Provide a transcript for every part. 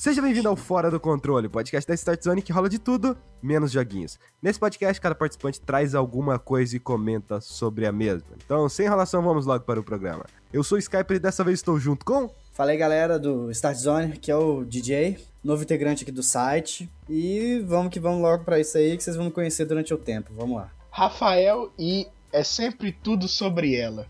Seja bem-vindo ao Fora do Controle, podcast da Start Zone que rola de tudo, menos joguinhos. Nesse podcast, cada participante traz alguma coisa e comenta sobre a mesma. Então, sem enrolação, vamos logo para o programa. Eu sou o Skyper e dessa vez estou junto com... Fala aí, galera do Start Zone, que é o DJ, novo integrante aqui do site. E vamos que vamos logo para isso aí, que vocês vão me conhecer durante o tempo. Vamos lá. Rafael e é sempre tudo sobre ela.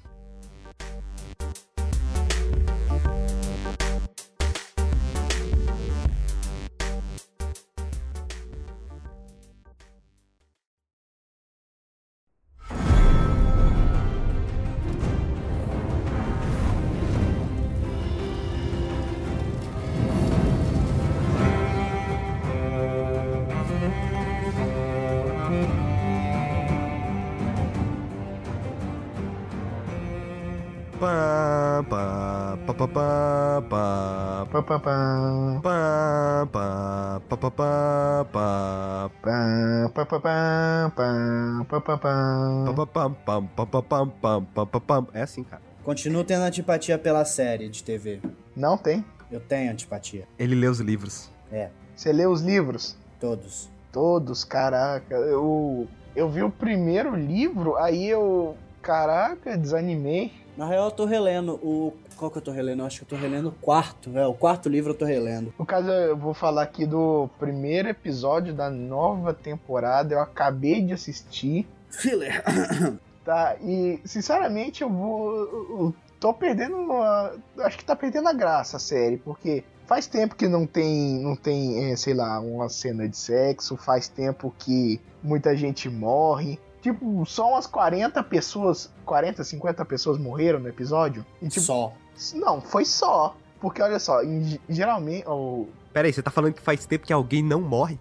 É assim, cara. Continuo tendo antipatia pela série de TV. Não tem? Eu tenho antipatia. Ele lê os livros. É, Você lê os livros? todos. Todos, caraca. Eu, eu vi o primeiro livro, aí eu. Caraca, desanimei. Na real, eu tô relendo o. Qual que eu tô relendo? Eu acho que eu tô relendo o quarto. É, o quarto livro eu tô relendo. No caso, eu vou falar aqui do primeiro episódio da nova temporada. Eu acabei de assistir. Filler! Tá, e sinceramente eu vou. Eu tô perdendo. Uma, acho que tá perdendo a graça a série, porque faz tempo que não tem, não tem, é, sei lá, uma cena de sexo, faz tempo que muita gente morre. Tipo, só umas 40 pessoas, 40, 50 pessoas morreram no episódio. E, tipo, Só. não, foi só. Porque olha só, em- geralmente. o- Pera aí, você tá falando que faz tempo que alguém não morre?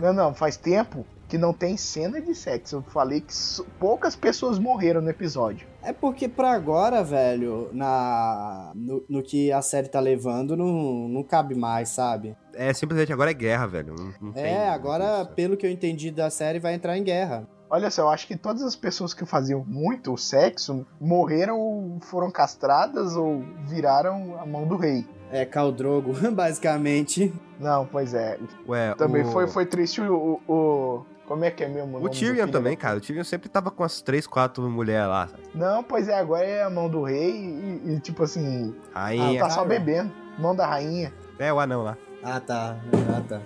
não, não, faz tempo que não tem cena de sexo. Eu falei que poucas pessoas morreram no episódio. É porque pra agora, velho, na no, no que a série tá levando, não, não cabe mais, sabe? É, simplesmente agora é guerra, velho. Não, não É, agora, tem isso. pelo que eu entendi da série, vai entrar em guerra. Olha só, eu acho que todas as pessoas que faziam muito sexo morreram ou foram castradas ou viraram a mão do rei. É, Caldrogo, basicamente. Não, pois é. Ué, Também o... foi, foi triste o, o- Como é que é mesmo? O do Tyrion também, cara. O Tyrion sempre tava com as três, quatro mulheres lá, sabe? Não, pois é, agora é a mão do rei e, e, tipo assim. Rainha. tá só bebendo. Mão da rainha. É, o anão lá. Ah, tá. Ah, tá.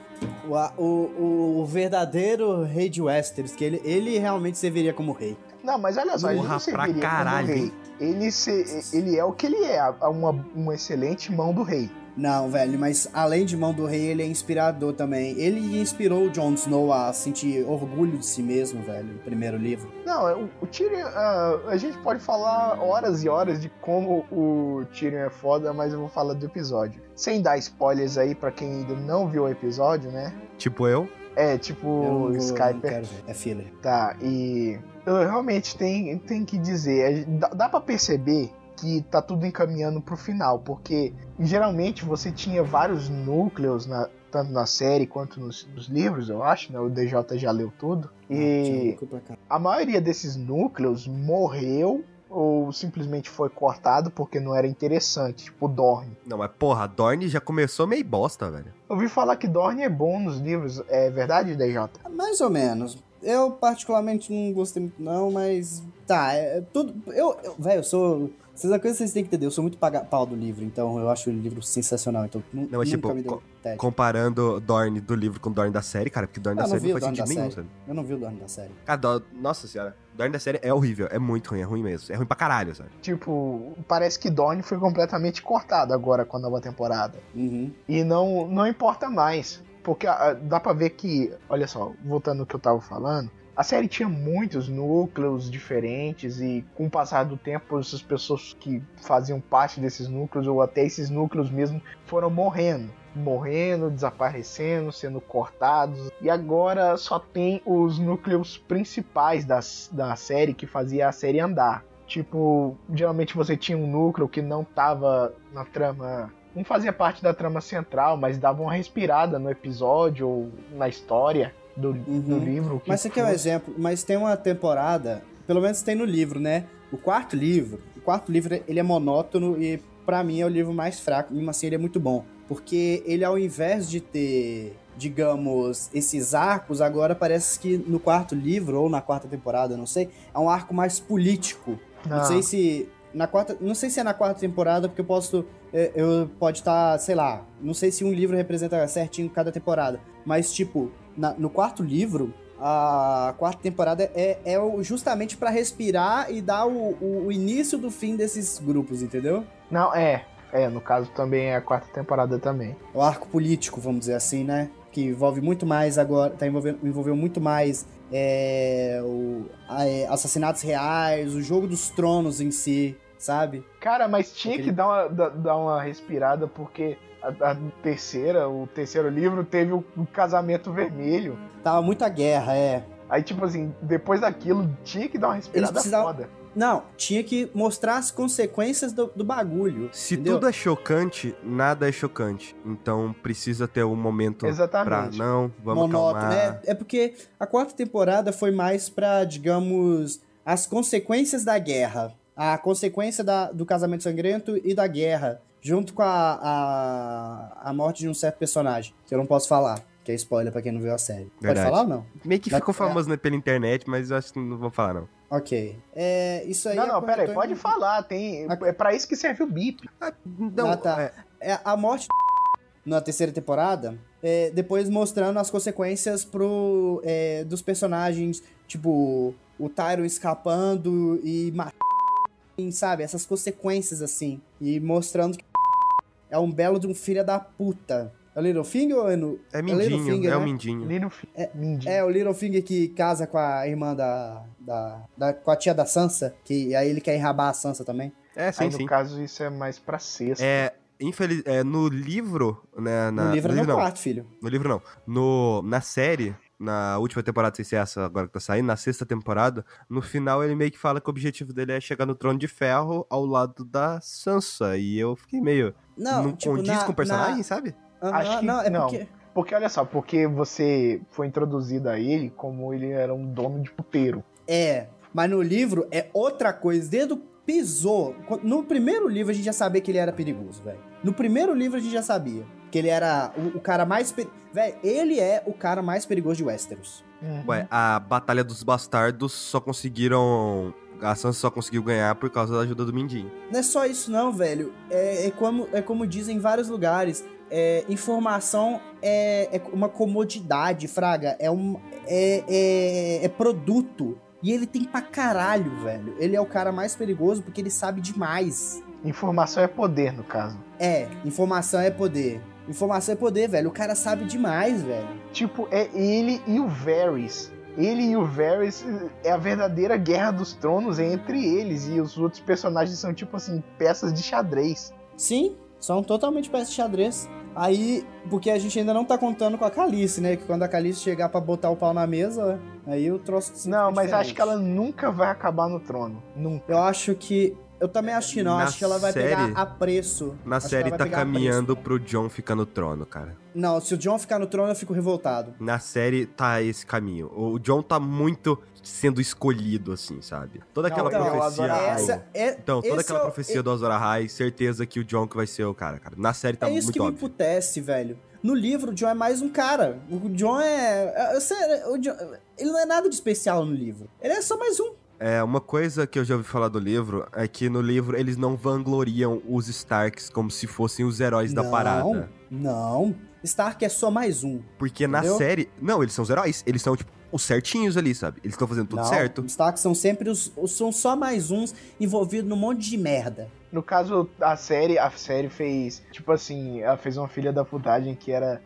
O, o, o verdadeiro rei de Westeros, que ele, ele realmente serviria como rei. Não, mas olha só, ele Porra, não pra serviria como caralho, rei. Ele, se, ele é o que ele é, uma, uma excelente mão do rei. Não, velho, mas além de mão do rei, ele é inspirador também. Ele inspirou o Jon Snow a sentir orgulho de si mesmo, velho, no primeiro livro. Não, é, o, o Tyrion, ah, a gente pode falar horas e horas de como o Tyrion é foda, mas eu vou falar do episódio. Sem dar spoilers aí pra quem ainda não viu o episódio, né? Tipo eu. É, Eu tipo não Skyper. É filler. Tá, e eu realmente tem, tem que dizer, dá, dá para perceber que tá tudo encaminhando pro final, porque geralmente você tinha vários núcleos na, tanto na série quanto nos, nos livros, eu acho, né? O DJ já leu tudo. E Desculpa, cara. a maioria desses núcleos morreu ou simplesmente foi cortado porque não era interessante, tipo Dorne. Não, mas porra, Dorne já começou meio bosta, velho. Eu ouvi falar que Dorne é bom nos livros, é verdade, DJ? Mais ou menos. Eu particularmente não gostei muito, não, mas. Tá, é tudo. Eu, eu velho, eu sou. Vocês a coisa que vocês têm que entender, eu sou muito paga- pau do livro, então eu acho o livro sensacional. Então, Não, mas nunca tipo, me deu co- tédio. Comparando Dorne do livro com Dorne da série, cara, porque Dorne Eu da série não o faz Dorne sentido nenhum, série. sabe? Eu não vi o dono da série. Cara, Dor- nossa senhora, Dorne da série é horrível, é muito ruim, é ruim mesmo. É ruim pra caralho, sabe? Tipo, parece que Dorne foi completamente cortado agora com a nova temporada. Uhum. E não, não importa mais. Porque ah, dá pra ver que, olha só, voltando ao que eu tava falando, a série tinha muitos núcleos diferentes e com o passar do tempo essas pessoas que faziam parte desses núcleos ou até esses núcleos mesmo foram morrendo. Morrendo, desaparecendo, sendo cortados. E agora só tem os núcleos principais das, da série que fazia a série andar. Tipo, geralmente você tinha um núcleo que não tava na trama não fazia parte da trama central, mas dava uma respirada no episódio ou na história do, do Uhum. livro. o que Mas isso aqui é um exemplo, mas tem uma temporada, pelo menos tem no livro, né? O quarto livro, o quarto livro ele é monótono e pra mim é o livro mais fraco, mesmo assim ele é muito bom. Porque ele, ao invés de ter, digamos, esses arcos, agora parece que no quarto livro, ou na quarta temporada, não sei, é um arco mais político. Não, não sei se. Na quarta, não sei se é na quarta temporada, porque eu posso. é, Eu pode estar, sei lá, não sei se um livro representa certinho cada temporada. Mas, tipo, na- no quarto livro, a quarta temporada é, é justamente pra respirar e dar o, o- o início do fim desses grupos, entendeu? Não, é. É, no caso também é a quarta temporada também. O arco político, vamos dizer assim, né? Que envolve muito mais agora, tá envolvendo envolveu muito mais é, o, a- é, assassinatos reais, o jogo dos tronos em si, sabe? Cara, mas tinha Aquele- que dar uma, da- dar uma respirada, porque a, a terceira, o terceiro livro, teve o, o casamento vermelho. Tava muita guerra, é. Aí, tipo assim, depois daquilo, tinha que dar uma respirada precisavam- foda. Não, tinha que mostrar as consequências do, do bagulho. Se entendeu? tudo é chocante, nada é chocante. Então precisa ter um momento pra. Exatamente. Não, vamos monótono. calmar. É, é porque a quarta temporada foi mais pra, digamos, as consequências da guerra. A consequência da- do casamento sangrento e da guerra. Junto com a, a, a morte de um certo personagem. Que eu não posso falar. Que é spoiler pra quem não viu a série. Verdade. Pode falar ou não? Meio que Mas- ficou famoso né, pela internet, mas eu acho que não vou falar, não. Ok. É, isso aí Não, não, pera aí, aconteceu pode falar, tem. A- É pra isso que serve o bip. Não, Ah, tá. é, É, a morte na terceira temporada, é, depois mostrando as consequências pro, é, dos personagens, tipo, o Tyron escapando e matando, sabe? Essas consequências, assim. E mostrando que é um belo de um filho da puta. É o Littlefinger ou é no... é Littlefinger, mindinho, é o né? mindinho. No fim. Mindinho. É o Littlefinger que casa com a irmã da, da, da- com a tia da Sansa, que aí ele quer enrabar a Sansa também. É, sim, Aí, no sim. caso, isso é mais pra sexta. É, infeliz... é, no livro, né, na... no livro no é no não. quarto, filho. No livro não. No, na série, na última temporada, não sei se é essa agora que tá saindo, na sexta temporada, no final ele meio que fala que o objetivo dele é chegar no trono de ferro ao lado da Sansa. E eu fiquei meio. Não, Não, tipo, condiz na- com o personagem, na- sabe? Aham, Acho que não, é não. porque... Porque olha só, porque você foi introduzido a ele como ele era um dono de puteiro. É, mas no livro é outra coisa. Desde o pisou. No primeiro livro a gente já sabia que ele era perigoso, velho. No primeiro livro a gente já sabia que ele era o, o cara mais. Velho, ele é o cara mais perigoso de Westeros. Ué, a Batalha dos Bastardos só conseguiram. A Sansa só conseguiu ganhar por causa da ajuda do Mindinho. Não é só isso, não, velho. É, é como, é como dizem em vários lugares. É, informação é, é uma comodidade, Fraga. É, um, é, é, é produto. E ele tem pra caralho, velho. Ele é o cara mais perigoso porque ele sabe demais. Informação é poder, no caso. É, informação é poder. Informação é poder, velho. O cara sabe demais, velho. Tipo, é ele e o Varys. Ele e o Varys é a verdadeira guerra dos tronos entre eles. E os outros personagens são, tipo assim, peças de xadrez. Sim, são totalmente peças de xadrez. Aí, porque a gente ainda não tá contando com a Calice, né? Que quando a Calice chegar pra botar o pau na mesa, aí o troço Não, mas acho diferente. que ela nunca vai acabar no trono. Nunca. Eu acho que. Eu também acho que não. Na acho que ela vai série- pegar a preço. Na Acho série tá caminhando pro John ficar no trono, cara. Não, se o John ficar no trono, eu fico revoltado. Na série tá esse caminho. O John tá muito sendo escolhido, assim, sabe? Toda Não, aquela então, profecia. Azor Ahai. Essa é. Então, toda aquela é profecia do Azor Ahai, certeza que o John que vai ser o cara, cara. Na série tá é isso muito que me óbvio. emputece, velho. No livro, o John é mais um cara. O John é. é- sério, o John- ele não é nada de especial no livro. Ele é só mais um. É, uma coisa que eu já ouvi falar do livro é que no livro eles não vangloriam os Starks como se fossem os heróis da não, parada. Não. Stark é só mais um. Porque na Entendeu? série. Não, eles são os heróis. Eles são, tipo, os certinhos ali, sabe? Eles estão fazendo tudo Não, certo. Os Stark são sempre os, os- São só mais uns envolvidos num monte de merda. No caso, a série, a série fez, tipo assim, ela fez uma filha da putagem que era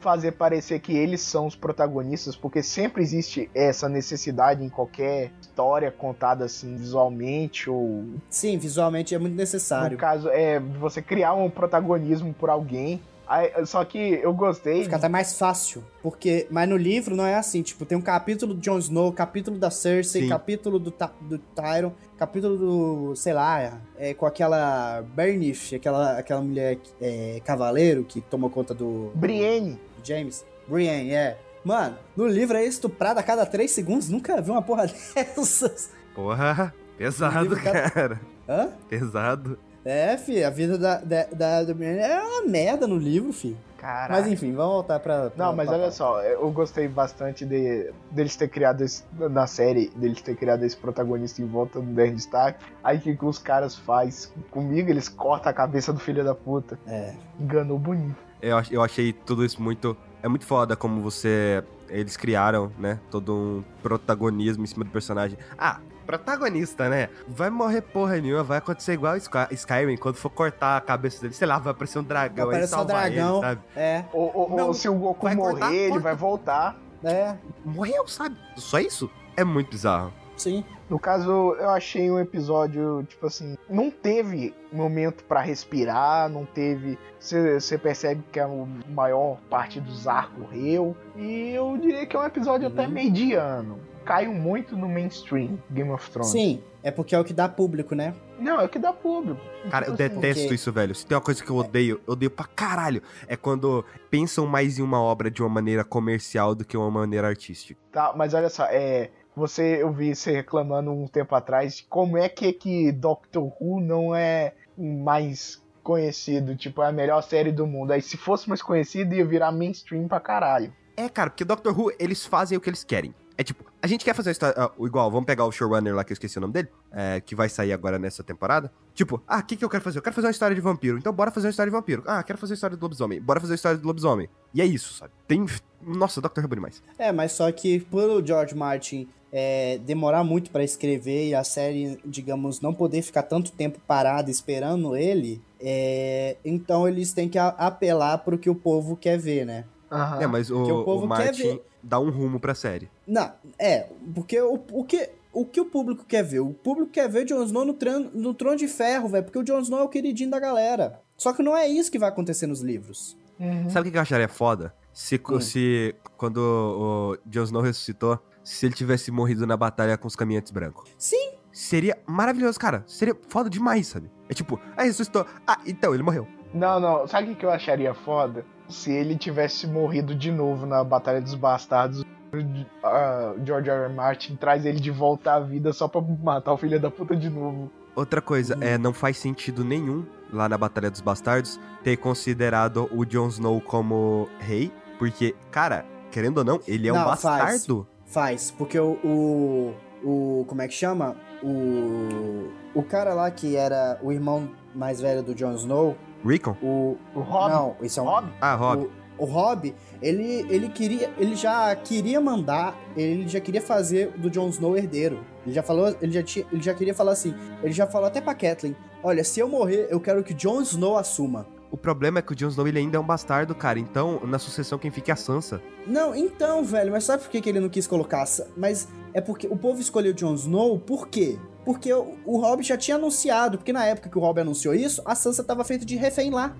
fazer parecer que eles são os protagonistas, porque sempre existe essa necessidade em qualquer história contada assim visualmente ou Sim, visualmente é muito necessário. no caso é você criar um protagonismo por alguém. Aí, só que eu gostei. Fica até mais fácil. Porque. Mas no livro não é assim. Tipo, tem um capítulo do Jon Snow, capítulo da Cersei, Sim. capítulo do, do Tyron, capítulo do. sei lá, é, com aquela Bernice, aquela, aquela mulher é, cavaleiro que tomou conta do Brienne. James. Brienne, é. Mano, no livro é estuprada a cada três segundos. Nunca vi uma porra dessas. Porra, pesado, livro, cara- cara. Hã? Pesado. É, fi, a vida da, da, da, é uma merda no livro, fi. Caraca. Mas enfim, vamos voltar pra. pra Não, mas pra olha só, eu gostei bastante de, deles ter criado esse, na série, deles ter criado esse protagonista em volta do Dan Stark. Aí o que, que os caras faz comigo? Eles cortam a cabeça do filho da puta. É. Enganou bonito. Eu, eu achei tudo isso muito. É muito foda como você. Eles criaram, né? Todo um protagonismo em cima do personagem. Ah, protagonista, né? Vai morrer porra nenhuma, vai acontecer igual Sky- Skyrim, quando for cortar a cabeça dele, sei lá, vai aparecer um dragão aí um salvar dragão. ele, sabe? É, Ou, ou- ou Não, se o Goku vai cortar, morrer, ele corta. vai voltar. é, Morreu, sabe? Só isso? É muito bizarro. sim. No caso, eu achei um episódio, tipo assim, não teve momento pra respirar, não teve. Você percebe que a maior parte dos arcos morreu. E eu diria que é um episódio até Uhum. mediano. Caiu muito no mainstream Game of Thrones. Sim, é porque é o que dá público, né? Não, é o que dá público. Cara, eu Tipo assim, detesto porque- isso, velho. Se tem uma coisa que eu odeio, eu odeio pra caralho. É quando pensam mais em uma obra de uma maneira comercial do que uma maneira artística. Tá, mas olha só, é. Você, eu vi você reclamando um tempo atrás de como é que, é que Doctor Who não é mais conhecido, tipo, é a melhor série do mundo. Aí se fosse mais conhecido ia virar mainstream pra caralho. É, cara, porque Doctor Who, eles fazem o que eles querem. É tipo, a gente quer fazer a história. ah, igual, vamos pegar o showrunner lá que eu esqueci o nome dele, é, que vai sair agora nessa temporada. Tipo, ah, o que, que eu quero fazer? Eu quero fazer uma história de vampiro. Então bora fazer uma história de vampiro. Ah, quero fazer a história do lobisomem. Bora fazer a história do lobisomem. E é isso, sabe? Tem. Nossa, Doctor Who é demais. É, mas só que por o George Martin é, demorar muito pra escrever e a série, digamos, não poder ficar tanto tempo parada esperando ele, é, então eles têm que apelar pro que o povo quer ver, né? Aham. É, mas o, o povo o quer Martin ver. Dá um rumo pra série. Não, é, porque o, o, que, o que o público quer ver? O público quer ver Jon Snow no, tran- no Trono de Ferro, velho, porque o Jon Snow é o queridinho da galera. Só que não é isso que vai acontecer nos livros. Uhum. Sabe o que eu acharia foda? Se, Hum. se quando o Jon Snow ressuscitou, se ele tivesse morrido na batalha com os caminhantes brancos. Sim, Seria maravilhoso, cara. Seria foda demais, sabe? É tipo, ah, ressuscitou. Ah, então, ele morreu. Não, não. Sabe o que eu acharia foda? Se ele tivesse morrido de novo na Batalha dos Bastardos. George R. R. Martin traz ele de volta à vida só pra matar o filho da puta de novo. Outra coisa, Hum. é, não faz sentido nenhum lá na Batalha dos Bastardos ter considerado o Jon Snow como rei, porque, cara, querendo ou não, ele é um Não, faz. bastardo. faz, porque o, o, o- como é que chama? O, o cara lá que era o irmão mais velho do Jon Snow, Rickon? o... O Rob. Não, isso é um... Rob? Ah, Rob. O, o Rob, ele, ele queria, ele já queria mandar, ele já queria fazer do Jon Snow herdeiro. Ele já falou, ele já tinha, ele já queria falar assim, ele já falou até pra Catelyn, olha, se eu morrer, eu quero que Jon Snow assuma. O problema é que o Jon Snow ele ainda é um bastardo, cara. Então, na sucessão, quem fica é a Sansa. Não, então, velho, mas sabe por que, que ele não quis colocar? essa- Mas é porque o povo escolheu Jon Snow, por quê? Porque o, Rob já tinha anunciado, porque na época que o Rob anunciou isso, a Sansa tava feita de refém lá.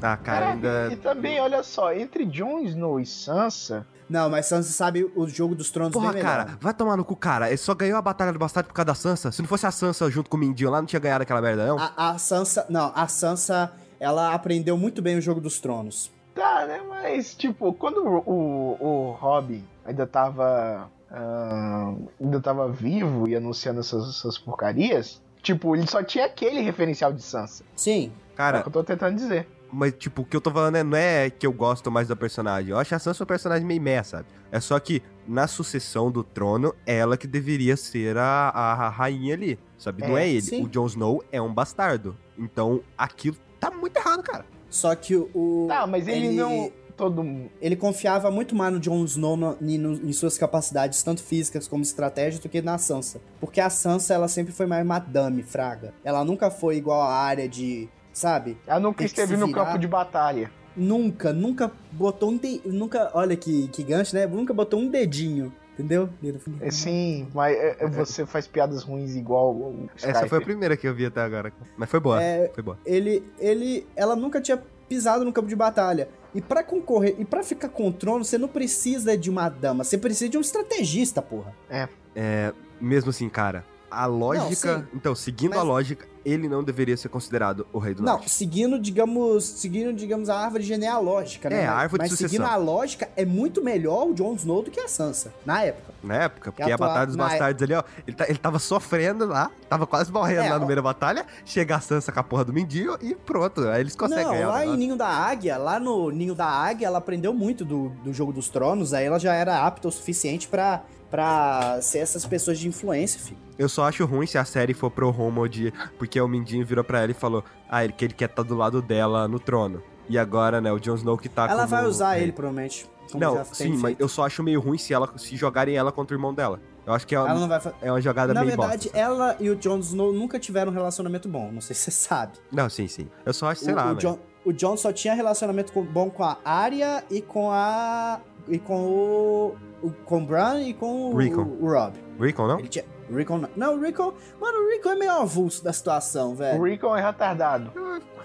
Ah, cara, ainda. E também, olha só, entre Jon Snow e Sansa. Não, mas Sansa sabe o jogo dos tronos Porra, bem melhor. cara, vai tomar no cu, cara. Ele só ganhou a Batalha do Bastardo por causa da Sansa. Se não fosse a Sansa junto com o Mindinho lá, não tinha ganhado aquela merda, não. A, a Sansa, não, a Sansa, ela aprendeu muito bem o jogo dos tronos. Tá, né? Mas, tipo, quando o, o, o Rob ainda tava. Ah, ainda tava vivo e anunciando essas, essas porcarias, tipo, ele só tinha aquele referencial de Sansa. Sim, É o Cara, que eu tô tentando dizer. mas tipo, o que eu tô falando é, não é que eu gosto mais da personagem. Eu acho a Sansa um personagem meio meia, sabe? É só que na sucessão do trono, ela que deveria ser a, a rainha ali, sabe? não É, é ele. sim. O Jon Snow é um bastardo. Então, aquilo tá muito errado, cara. só que o... Tá, mas ele, não. Todo mundo. Ele confiava muito mais no Jon Snow no- no- em suas capacidades, tanto físicas como estratégicas, do que na Sansa. Porque a Sansa, ela sempre foi mais madame, fraga. Ela nunca foi igual a área de... Sabe? Ela nunca esteve no campo de batalha. Nunca, nunca botou um... De... Nunca... Olha que, que gancho, né? Nunca botou um dedinho. Entendeu? É, Sim, mas é, é, você faz piadas ruins igual o Essa foi a primeira que eu vi até agora. Mas foi boa. É, Foi boa. ele, ele, ela nunca tinha pisado no campo de batalha. E pra concorrer, e pra ficar com o trono, você não precisa de uma dama, você precisa de um estrategista, porra. É, mesmo assim, cara, a lógica. sim. então, seguindo Mas- a lógica, ele não deveria ser considerado o rei do Não, norte. seguindo, digamos, seguindo, digamos, a árvore genealógica, né? É, a árvore de Mas sucessão. seguindo a lógica, é muito melhor o Jon Snow do que a Sansa, na época. Na época, porque Que a atuar- Batalha dos na Bastardos ali, ó, ele, tá- ele tava sofrendo lá, tava quase morrendo É, lá no meio da batalha, chega a Sansa com a porra do Mindinho e pronto, aí eles conseguem não, ganhar. lá em. Ninho da Águia, lá no Ninho da Águia, ela aprendeu muito do, do Jogo dos Tronos, aí ela já era apta o suficiente pra, pra ser essas pessoas de influência, filho. Eu só acho ruim se a série for pro rumo de. Porque o Mindinho virou pra ela e falou: Ah, ele, que ele quer estar do lado dela no trono. E agora, né, o Jon Snow que tá ela como vai usar rei. ele, provavelmente. Não, sim, mas eu só acho meio ruim se ela se jogarem ela contra o irmão dela. Eu acho que é uma, Ela não vai fa- é uma jogada Na meio verdade, bosta. ela e o Jon Snow nunca tiveram um relacionamento bom, não sei se você sabe. Não, sim, sim. Eu só acho, sei o, lá, o. Jon, o Jon só tinha relacionamento com- bom com a Arya e com a. e com o. o com o Bran e com o, Rickon. o Rob. Rickon, não? Ele tinha. Rickon não. Não, o Rickon. Mano, o Rickon é meio avulso da situação, O velho. Rickon é retardado.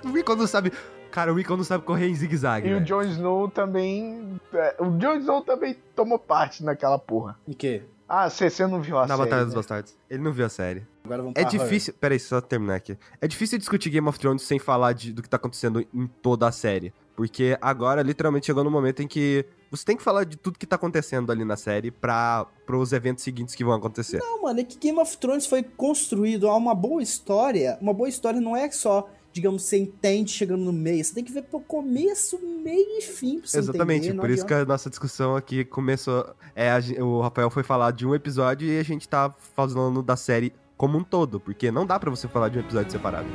O Rickon não sabe. Cara, o Rickon não sabe correr em zigue-zague. E o velho. Jon Snow também. é, O Jon Snow também tomou parte naquela porra. O quê? Ah, você não viu a Na série, Batalha dos né? Bastardos. Ele não viu a série. Agora vamos É difícil. Peraí, só terminar aqui. É difícil discutir Game of Thrones sem falar de- do que tá acontecendo em toda a série. Porque agora, literalmente, chegou no momento em que você tem que falar de tudo que tá acontecendo ali na série pra, pros eventos seguintes que vão acontecer. Não, mano, é que Game of Thrones foi construído a uma boa história. Uma boa história não é só, digamos, você entende chegando no meio. Você tem que ver pro começo, meio e fim pra você Exatamente, entender. por isso que a nossa discussão aqui começou. É, a o Rafael foi falar de um episódio e a gente tá falando da série como um todo, porque não dá pra você falar de um episódio separado.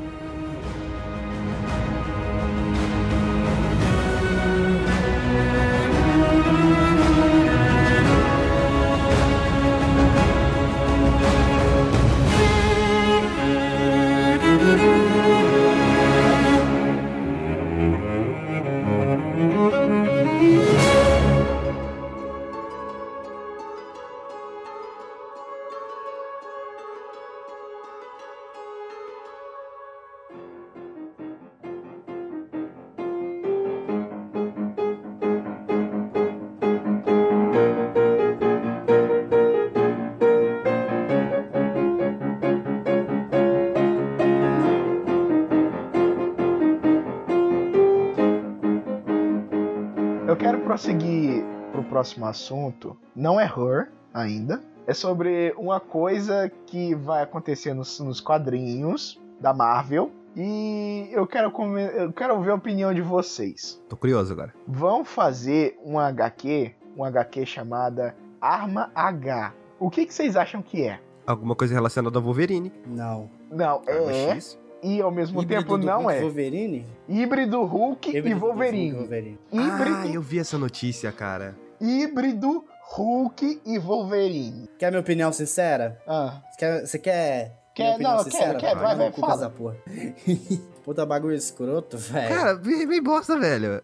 Prosseguir pro próximo assunto. Não é Her ainda. É sobre uma coisa que vai acontecer nos, nos quadrinhos da Marvel. E eu quero, come- eu quero ouvir a opinião de vocês. Tô curioso agora. Vão fazer um HQ, um HQ chamada Arma H. O que, que vocês acham que é? Alguma coisa relacionada ao Wolverine. Não. Não, Arma é X. e ao mesmo Híbrido tempo do não Hulk é. Wolverine? Híbrido Hulk Híbrido e Wolverine. Wolverine. Híbrido, Ah, eu vi essa notícia, cara. híbrido Hulk e Wolverine. Quer minha opinião sincera? Ah, Você quer. Você quer... Quer- não, sincera? quero, vai, Vai, vai, fala. porra. Puta bagulho escroto, velho. Cara, bem, bem bosta, velho.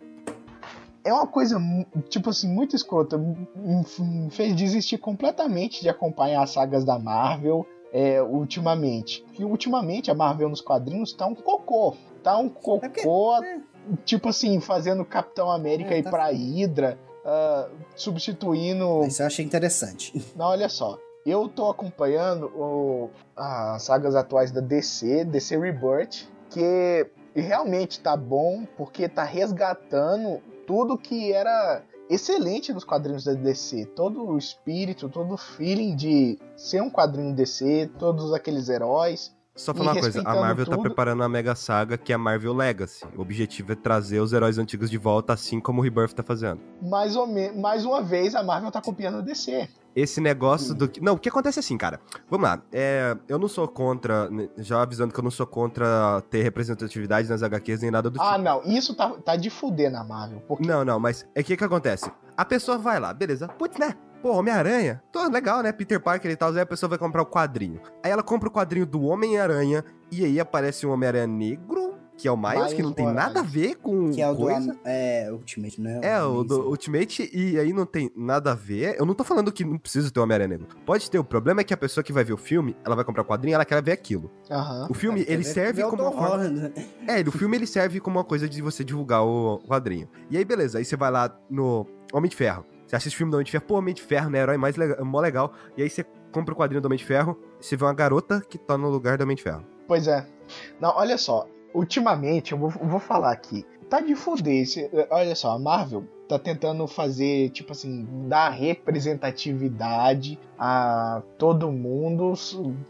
é uma coisa, tipo assim, muito escrota. Me fez desistir completamente de acompanhar as sagas da Marvel é, ultimamente. E ultimamente a Marvel nos quadrinhos tá um cocô. Tá um porque- cocô, é. tipo assim, fazendo Capitão América É, ir tá pra. Hydra, ah, substituindo Isso eu achei interessante. Não, olha só. Eu tô acompanhando o- as sagas atuais da DC, DC Rebirth, que realmente tá bom porque tá resgatando tudo que era excelente nos quadrinhos da DC. Todo o espírito, todo o feeling de ser um quadrinho DC, todos aqueles heróis. Só falar uma coisa, a Marvel tá tudo. preparando uma mega saga que é a Marvel Legacy. O objetivo é trazer os heróis antigos de volta, assim como o Rebirth tá fazendo. Mais, ou. Mais uma vez, a Marvel tá copiando a DC. Esse negócio Hum. do que. Não, o que acontece é assim, cara. Vamos lá. É, eu não sou contra. né, Já avisando que eu não sou contra ter representatividade nas HQs nem nada do Ah, tipo. não. Isso tá, tá de fuder na Marvel. Porque Não, não, mas é que que acontece? A pessoa vai lá, beleza. Putz, né? Pô, Homem-Aranha. Tô legal, né? Peter Parker e tal. Aí a pessoa vai comprar o quadrinho. Aí ela compra o quadrinho do Homem-Aranha. E aí aparece um Homem-Aranha negro, que é o Miles, Miles que não tem Morales. nada a ver com Que é o do. coisa. Am- É, Ultimate, né? É, o do. Ultimate, e aí não tem nada a ver. Eu não tô falando que não precisa ter o Homem-Aranha negro. Pode ter, o problema é que a pessoa que vai ver o filme, ela vai comprar o quadrinho, ela quer ver aquilo. O filme, Quer ele serve o como uma forma... Né? É, o filme ele serve como uma coisa de você divulgar o quadrinho. E aí, beleza, aí você vai lá no Homem de Ferro. Você assiste o filme do Homem de Ferro, pô, Homem de Ferro, né? Herói mais legal, mó legal. E aí você compra o quadrinho do Homem de Ferro, você vê uma garota que tá no lugar do Homem de Ferro. Pois é. Não, olha só. Ultimamente, eu vou, vou falar aqui. Tá de foder. esse- Olha só, a Marvel tá tentando fazer, tipo assim, dar representatividade a todo mundo,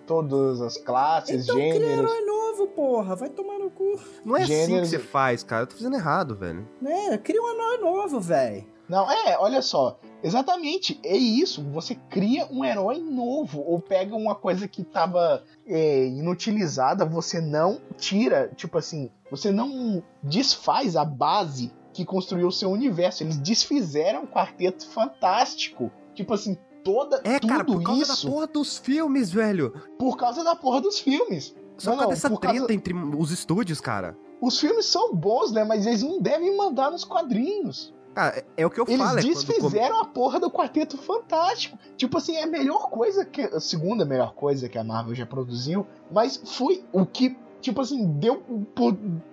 todas as classes, Então cria gêneros. herói novo, porra. Vai tomar no cu. Não é assim que Gêneros- você faz, cara. Eu tô fazendo errado, velho. Né? Cria um herói novo, velho. Não, é, olha só. Exatamente, é isso. Você cria um herói novo. Ou pega uma coisa que tava é, inutilizada, você não tira, tipo assim, você não desfaz a base que construiu o seu universo. Eles desfizeram o quarteto fantástico. Tipo assim, toda É, tudo cara, por causa isso da porra dos filmes, velho. por causa da porra dos filmes. Só Não, por causa não, dessa por treta causa- entre os estúdios, cara. Os filmes são bons, né? Mas eles não devem mandar nos quadrinhos. Cara, é, é o que eu Eles falo. É quando come- desfizeram a porra do Quarteto Fantástico. Tipo assim, é a melhor coisa que. A segunda melhor coisa que a Marvel já produziu. Mas foi o que, tipo assim, deu.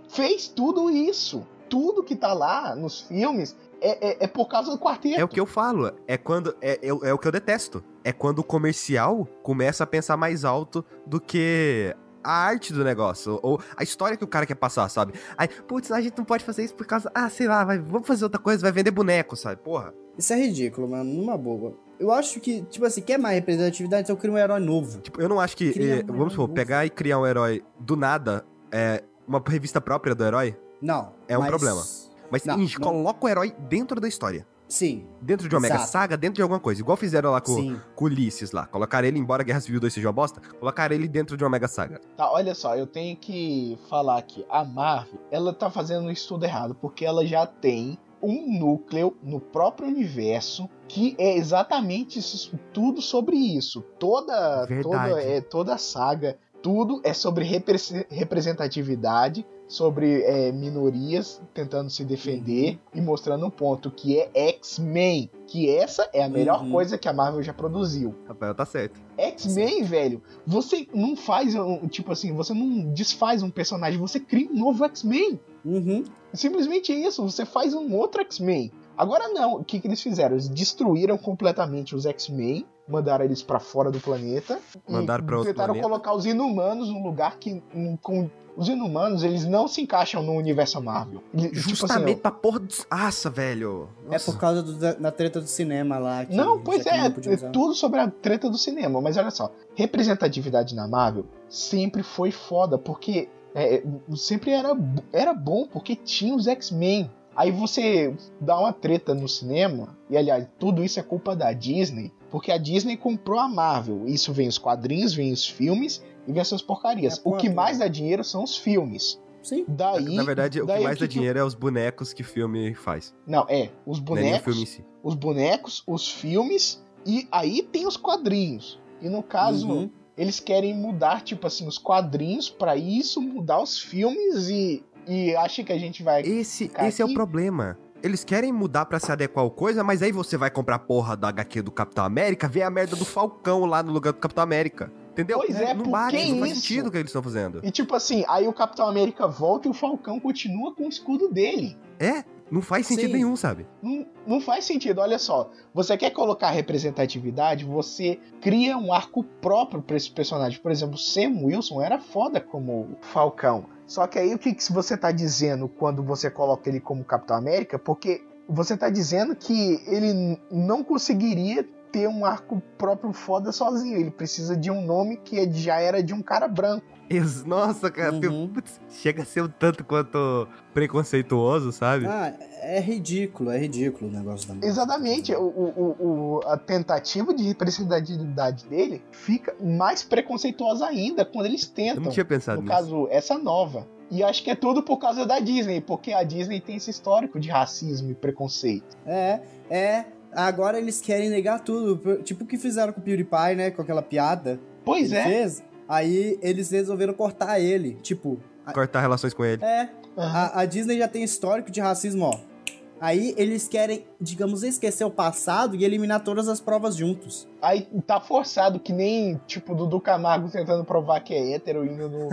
Fez tudo isso. Tudo que tá lá nos filmes é, é, é por causa do quarteto. É o que eu falo. É quando. É, é, é o que eu detesto. É quando o comercial começa a pensar mais alto do que a arte do negócio. Ou a história que o cara quer passar, sabe? Aí, putz, a gente não pode fazer isso por causa. Ah, sei lá, vai, vamos fazer outra coisa, vai vender boneco, sabe? Porra. Isso é ridículo, mano. Numa boa. Eu acho que, tipo assim, quer mais representatividade, então cria um herói novo. Tipo, eu não acho que. Eh, um vamos supor, pegar e criar um herói do nada é uma revista própria do herói. Não. É um mas- problema. Mas Não, não. coloca o herói dentro da história. Sim, Dentro de uma mega Exato. saga, dentro de alguma coisa. Igual fizeram lá com, com o Ulisses lá. Colocaram ele, embora Guerra Civil 2 seja uma bosta, colocaram ele dentro de uma mega saga. Tá, olha só, eu tenho que falar aqui. A Marvel, ela tá fazendo isso tudo errado, porque ela já tem um núcleo no próprio universo que é exatamente isso, tudo sobre isso. Toda, Verdade. toda, é, toda a saga, tudo é sobre repre- representatividade, sobre é, minorias tentando se defender e mostrando um ponto que é X-Men, que essa é a melhor Uhum. coisa que a Marvel já produziu. Rafael, tá certo. X-Men, velho, você não faz, um, tipo assim, você não desfaz um personagem, você cria um novo X-Men. Uhum. Simplesmente isso, você faz um outro X-Men. Agora não, o que, que eles fizeram? Eles destruíram completamente os X-Men, mandaram eles pra fora do planeta. e Mandaram pra outro Tentaram planeta. colocar os Inumanos num lugar que. um, com, os Inumanos, eles não se encaixam no universo Marvel. Eles- tipo assim, Justamente pra porra dos. Nossa, velho. É Nossa. por causa do- da, da treta do cinema lá. que Não, pois é, não é tudo sobre a treta do cinema. Mas olha só, representatividade na Marvel sempre foi foda, porque é, sempre era, era bom, porque tinha os X-Men. Aí você dá uma treta no cinema, e aliás, tudo isso é culpa da Disney, porque a Disney comprou a Marvel. Isso vem os quadrinhos, vem os filmes e vem essas porcarias. É, o que mais dá dinheiro são os filmes. Sim. Daí. Na verdade, o que mais dá que- dinheiro é os bonecos que o filme faz. Não, é, os é bonecos. filme em si. os bonecos, os filmes e aí tem os quadrinhos. E no caso, Uhum. eles querem mudar, tipo assim, os quadrinhos pra isso, mudar os filmes e, e acha que a gente vai. Esse, esse é o aqui. problema. Eles querem mudar pra se adequar ao coisa, mas aí você vai comprar a porra da HQ do Capitão América, vê a merda do Falcão lá no lugar do Capitão América. Entendeu? Pois é, não bate, que não faz sentido o que eles estão fazendo. E tipo assim, aí o Capitão América volta e o Falcão continua com o escudo dele. É, não faz sentido Sim. nenhum, sabe? Não, não faz sentido, olha só. Você quer colocar representatividade, você cria um arco próprio pra esse personagem. Por exemplo, Sam Wilson era foda como Falcão. Só que aí o que, que você tá dizendo quando você coloca ele como Capitão América? Porque você tá dizendo que ele não conseguiria ter um arco próprio foda sozinho. Ele precisa de um nome que é- já era de um cara branco. Nossa, cara, Uhum. putz, chega a ser um tanto quanto preconceituoso, sabe? Ah, é ridículo, é ridículo o negócio da. Exatamente, o, o- o- a tentativa de representatividade dele fica mais preconceituosa ainda quando eles Eu tentam. não tinha pensado no nisso. caso, essa nova. E acho que é tudo por causa da Disney, porque a Disney tem esse histórico de racismo e preconceito. É, é. Agora eles querem negar tudo. Tipo o que fizeram com o PewDiePie, né? Com aquela piada. Pois que ele é. Fez. Aí eles resolveram cortar ele. Tipo, Cortar relações com ele. é. Aham. A, a Disney já tem histórico de racismo, ó. Aí eles querem, digamos, esquecer o passado e eliminar todas as provas juntos. Aí tá forçado, que nem tipo Dudu Camargo tentando provar que é hétero indo no,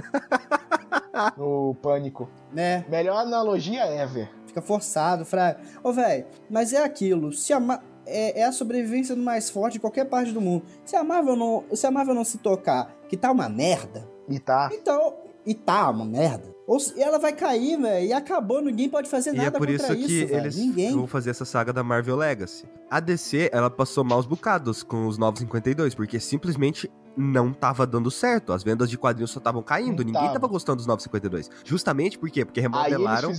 no pânico. Né? Melhor analogia ever. Fica forçado, fraco. Ô, velho, mas é aquilo. Se a Ma- é, é a sobrevivência do mais forte em qualquer parte do mundo. Se a Marvel não, se a Marvel não se tocar que tá uma merda, E tá. então e tá uma merda. Ou se- ela vai cair, velho, e acabou, ninguém pode fazer E nada é por isso contra que velho. eles Ninguém. vão fazer essa saga da Marvel Legacy. A DC, ela passou maus bocados com os Novos 52, porque simplesmente não tava dando certo. As vendas de quadrinhos só estavam caindo, Não ninguém tava. tava gostando dos Novos 52. Justamente por quê? Porque remodelaram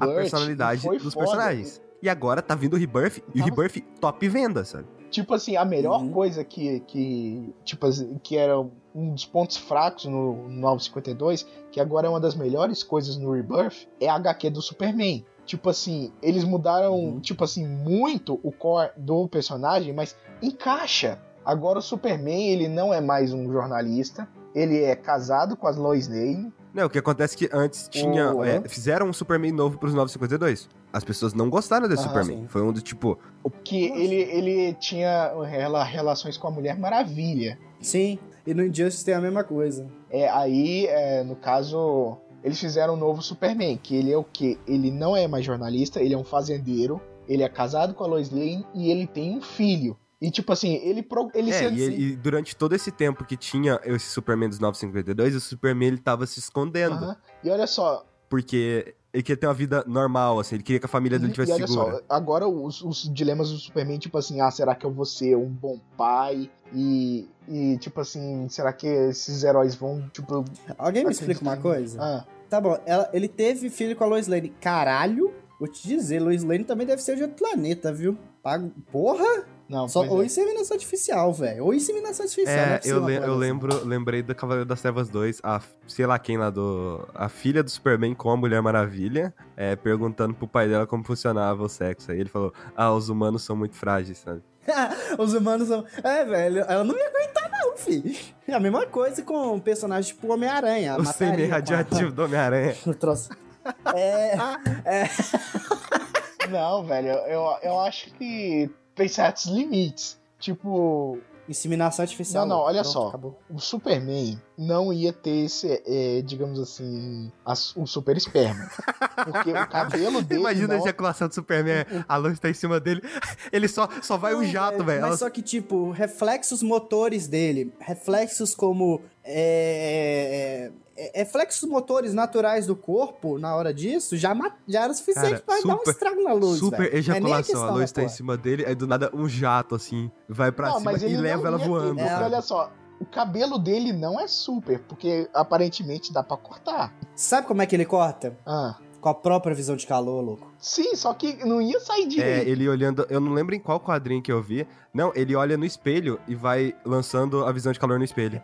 a personalidade e dos foda. personagens. E agora tá vindo o Rebirth, e o Tava- Rebirth top venda, sabe? Tipo assim, a melhor Uhum. coisa que, que, tipo, assim, que era um dos pontos fracos no 952, que agora é uma das melhores coisas no Rebirth, é a HQ do Superman. Tipo assim, eles mudaram, Uhum. tipo assim, muito o core do personagem, mas encaixa. Agora o Superman, ele não é mais um jornalista, ele é casado com a Lois Lane. Não, o que acontece é que antes tinha. Oh, é, fizeram um Superman novo pros 952. As pessoas não gostaram desse Aham, Superman. sim. Foi um do tipo. Que Nossa. ele, ele tinha rela- relações com a Mulher Maravilha. Sim, e no Injustice tem a mesma coisa. É, aí, é, no caso, eles fizeram um novo Superman, que ele é o quê? Ele não é mais jornalista, ele é um fazendeiro, ele é casado com a Lois Lane e ele tem um filho. E tipo assim, ele pro- ele É, se- e, ele- e durante todo esse tempo que tinha esse Superman dos 952, o Superman ele tava se escondendo. Aham. E olha só, Porque ele queria ter uma vida normal, assim. Ele queria que a família dele e tivesse olha segura. só, agora os, os dilemas do Superman, tipo assim, ah, será que eu vou ser um bom pai? E, e tipo assim, será que esses heróis vão, tipo... Alguém me explica uma coisa? Ah, Tá bom, ela- ele teve filho com a Lois Lane. Caralho, vou te dizer, Lois Lane também deve ser de outro planeta, viu? Pago... Porra! Não, Só, é. ou inseminação artificial, velho. Ou inseminação artificial. É, possível eu, le- eu assim. lembro, lembrei do Cavaleiro das Trevas 2, a, sei lá quem lá do. A filha do Superman com a Mulher Maravilha, é, perguntando pro pai dela como funcionava o sexo. Aí ele falou: Ah, os humanos são muito frágeis, sabe? Os humanos são. É, velho, ela não ia aguentar, não, fi. É a mesma coisa com um personagem tipo Homem-Aranha. O semi com a- radioativo do Homem-Aranha. o troço. É. Não, velho, eu, eu acho que tem certos limites. Tipo, Inseminação artificial. Não, não, olha só. Acabou. o Superman não ia ter esse, é, digamos assim, as- o super esperma. Porque o cabelo dele. Imagina a não... ejaculação do Superman, a luz tá em cima dele, ele só, só vai um Não, jato, velho. Mas Ela- só que, tipo, reflexos motores dele, reflexos como. É, é, é, reflexos motores naturais do corpo, na hora disso, já, já era suficiente Cara, pra dar um super- estrago na luz. Super velho. Não é ejaculação, a luz tá em cima dele, aí do nada um jato, assim, vai pra Não, cima mas e leva ela ter, voando. porque sabe? olha só, o cabelo dele não é super, porque aparentemente dá pra cortar. Sabe como é que ele corta? Ah. Com a própria visão de calor, louco. Sim, só que não ia sair É, direito. ele olhando. Eu não lembro em qual quadrinho que eu vi. Não, ele olha no espelho e vai lançando a visão de calor no espelho.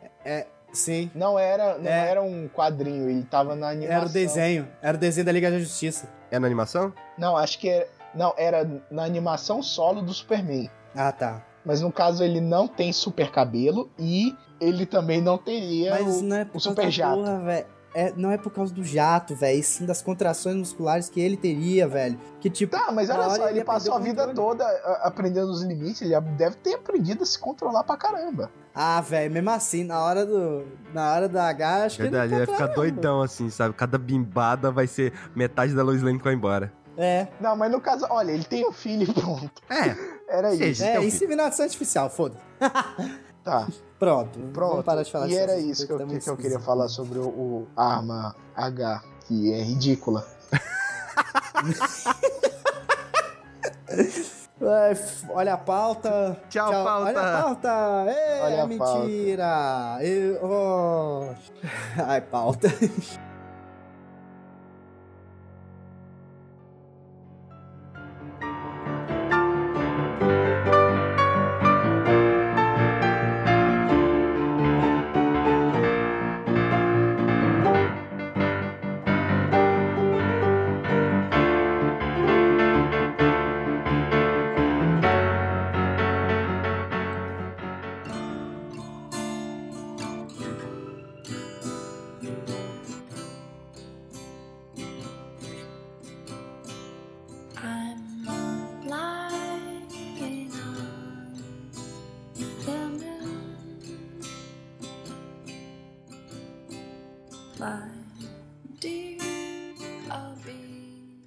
Sim. Não era, não É. era um quadrinho, ele tava na animação. Era o desenho. Era o desenho da Liga da Justiça. É na animação? Não, acho que era, não, era na animação solo do Superman. Ah, tá. Mas no caso ele não tem super cabelo e ele também não teria Mas o, não é por o causa super jato. porra, velho. É, não é por causa do jato, velho, e sim das contrações musculares que ele teria, velho. Que tipo. Tá, mas olha só, ele ia passou a o vida controle. toda aprendendo os limites, ele deve ter aprendido a se controlar pra caramba. Ah, velho, mesmo assim, na hora do. Na hora da H, acho Verdade, que ele ele vai ficar doidão assim, sabe? Cada bimbada vai ser metade da Lois Lane que vai embora. não. É. Não, mas no caso, olha, ele tem um filho e pronto. É, Era Seja. isso. Então, É, filho. inseminação artificial, foda. Tá, Pronto. pronto. Vamos parar de falar e era isso que eu, que, tá que eu queria falar sobre o, o arma H, que é ridícula. F- olha a pauta. Tchau, pauta. Olha a pauta. Ei, Olha é a mentira. Eu, oh. Ai, pauta. My dear, I'll be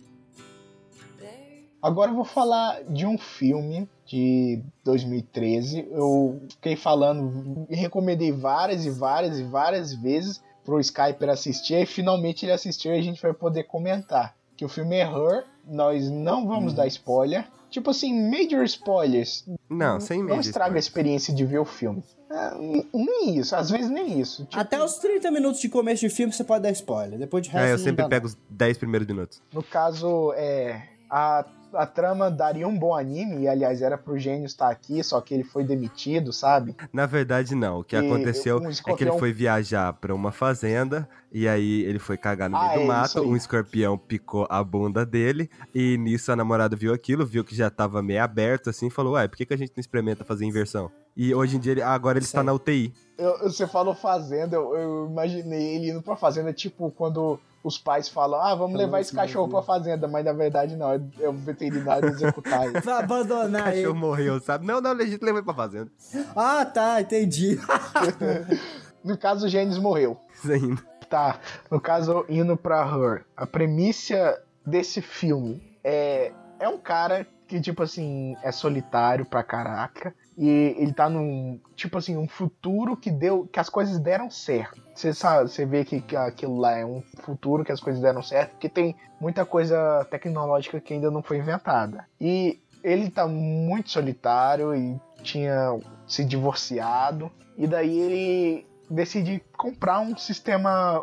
there. Agora eu vou falar de um filme de 2013. Eu fiquei falando, recomendei várias e várias e várias vezes, pro Skyper assistir, e finalmente ele assistiu e a gente vai poder comentar. Que o filme é Her, nós não vamos dar spoiler. Tipo assim, major spoilers. Não, sem Não medo. estraga a experiência de ver o filme. É, nem isso, às vezes nem isso. Tipo, Até os 30 minutos de começo de filme você pode dar spoiler. Depois de resto. É, eu não sempre pego os 10 primeiros minutos. No caso, é, a, a trama daria um bom anime, e aliás era pro Gênio estar aqui, só que ele foi demitido, sabe? Na verdade, não. O que E aconteceu um é que escorpião- ele foi viajar pra uma fazenda e aí ele foi cagar no Ah, meio do é, mato, um escorpião picou a bunda dele e nisso a namorada viu aquilo, viu que já tava meio aberto assim e falou, ué, por que, que a gente não experimenta fazer inversão? E hoje em dia, ele, agora ele está na UTI. Eu- você falou fazenda, eu, eu imaginei ele indo pra fazenda, tipo quando os pais falam, ah, vamos levar esse cachorro pra fazenda, mas na verdade não, é, o veterinário executar ele. Vai abandonar O cachorro ele. morreu, sabe? Não, não, legítimo, levou ele pra fazenda. Ah, tá, entendi. No caso, o Gênesis morreu. Isso ainda. Tá, no caso, indo pra Her, a premissa desse filme é, é um cara que, tipo assim, é solitário pra caraca. E ele tá num, tipo assim, um futuro que deu, que as coisas deram certo. Você sabe, você vê que, que aquilo lá é um futuro que as coisas deram certo, porque tem muita coisa tecnológica que ainda não foi inventada. E ele tá muito solitário e tinha se divorciado. E daí ele decide comprar um sistema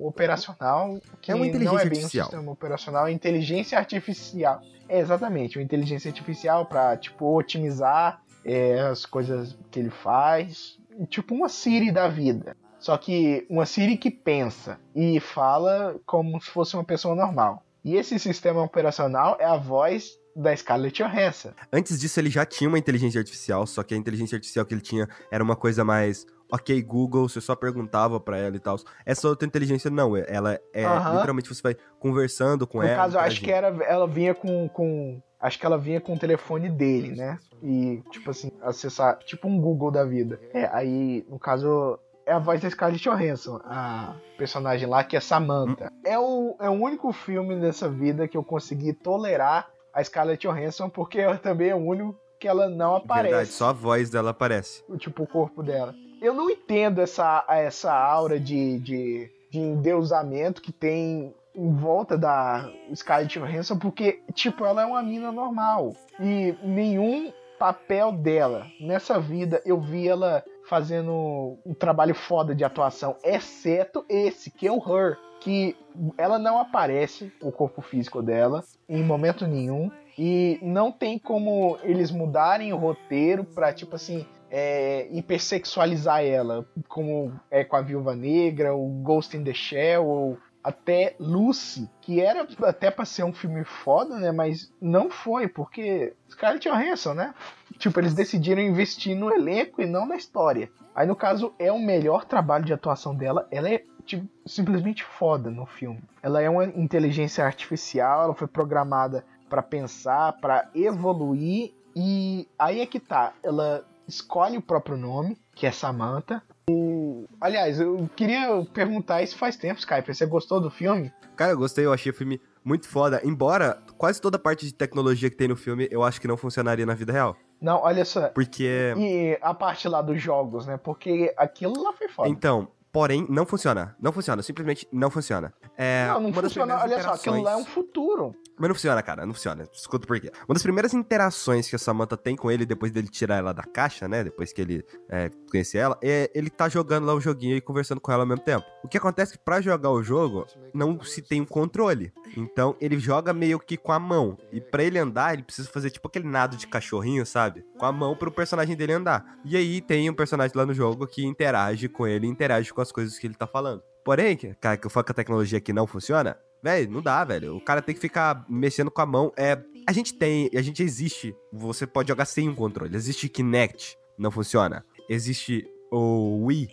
operacional que É uma não inteligência é bem artificial. um sistema operacional, é inteligência artificial. É, exatamente, uma inteligência artificial para tipo otimizar é, as coisas que ele faz, tipo uma Siri da vida. Só que uma Siri que pensa e fala como se fosse uma pessoa normal. E esse sistema operacional é a voz da Scarlett Johansson. Antes disso, ele já tinha uma inteligência artificial, só que a inteligência artificial que ele tinha era uma coisa mais. Ok, Google, você só perguntava pra ela e tal. Essa outra inteligência não, ela é Aham. literalmente você vai conversando com No ela. caso, eu acho que era, ela vinha com, com. Acho que ela vinha com o telefone dele, né? E, tipo assim, acessar. Tipo um Google da vida. É, aí, no caso, é a voz da Scarlett Johansson, a personagem lá, que é Samantha. É o, é o único filme dessa vida que eu consegui tolerar a Scarlett Johansson, porque também é o único que ela não aparece Verdade, só a voz dela aparece. o tipo o corpo dela. Eu não entendo essa, essa aura de, de, de endeusamento que tem em volta da Scarlett Johansson, porque, tipo, ela é uma mina normal. E nenhum papel dela nessa vida eu vi ela fazendo um trabalho foda de atuação, exceto esse, que é o Her, que ela não aparece, o corpo físico dela, em momento nenhum. E não tem como eles mudarem o roteiro pra, tipo assim, é, hipersexualizar ela, como é com a Viúva Negra, o Ghost in the Shell, ou até Lucy, que era até pra ser um filme foda, né? Mas não foi, porque Scarlett Johansson, né? Tipo, eles decidiram investir no elenco e não na história. Aí, no caso, é o melhor trabalho de atuação dela. Ela é tipo, simplesmente foda no filme. Ela é uma inteligência artificial, ela foi programada pra pensar, pra evoluir e aí é que tá, ela escolhe o próprio nome, que é Samantha. O... Aliás, eu queria perguntar isso faz tempo, Skype. Você gostou do filme? Cara, eu gostei, eu achei o filme muito foda. Embora quase toda a parte de tecnologia que tem no filme, eu acho que não funcionaria na vida real. Não, olha só. Porque. E a parte lá dos jogos, né? Porque aquilo lá foi foda. Então, porém, não funciona. Não funciona, simplesmente não funciona. É, não, não funciona. Olha só, aquilo lá é um futuro. Mas não funciona, cara, não funciona. Escuta por quê. Uma das primeiras interações que a Samantha tem com ele depois dele tirar ela da caixa, né? Depois que ele é, conhece ela, é ele tá jogando lá o joguinho e conversando com ela ao mesmo tempo. O que acontece é que pra jogar o jogo, não se tem um controle. Então ele joga meio que com a mão. E pra ele andar, ele precisa fazer tipo aquele nado de cachorrinho, sabe? Com a mão pro personagem dele andar. E aí tem um personagem lá no jogo que interage com ele, interage com as coisas que ele tá falando. Porém, cara, que eu falo que a tecnologia aqui não funciona, velho, não dá, velho. O cara tem que ficar mexendo com a mão. É, a gente tem, a gente existe. Você pode jogar sem um controle. Existe Kinect, não funciona. Existe o Wii,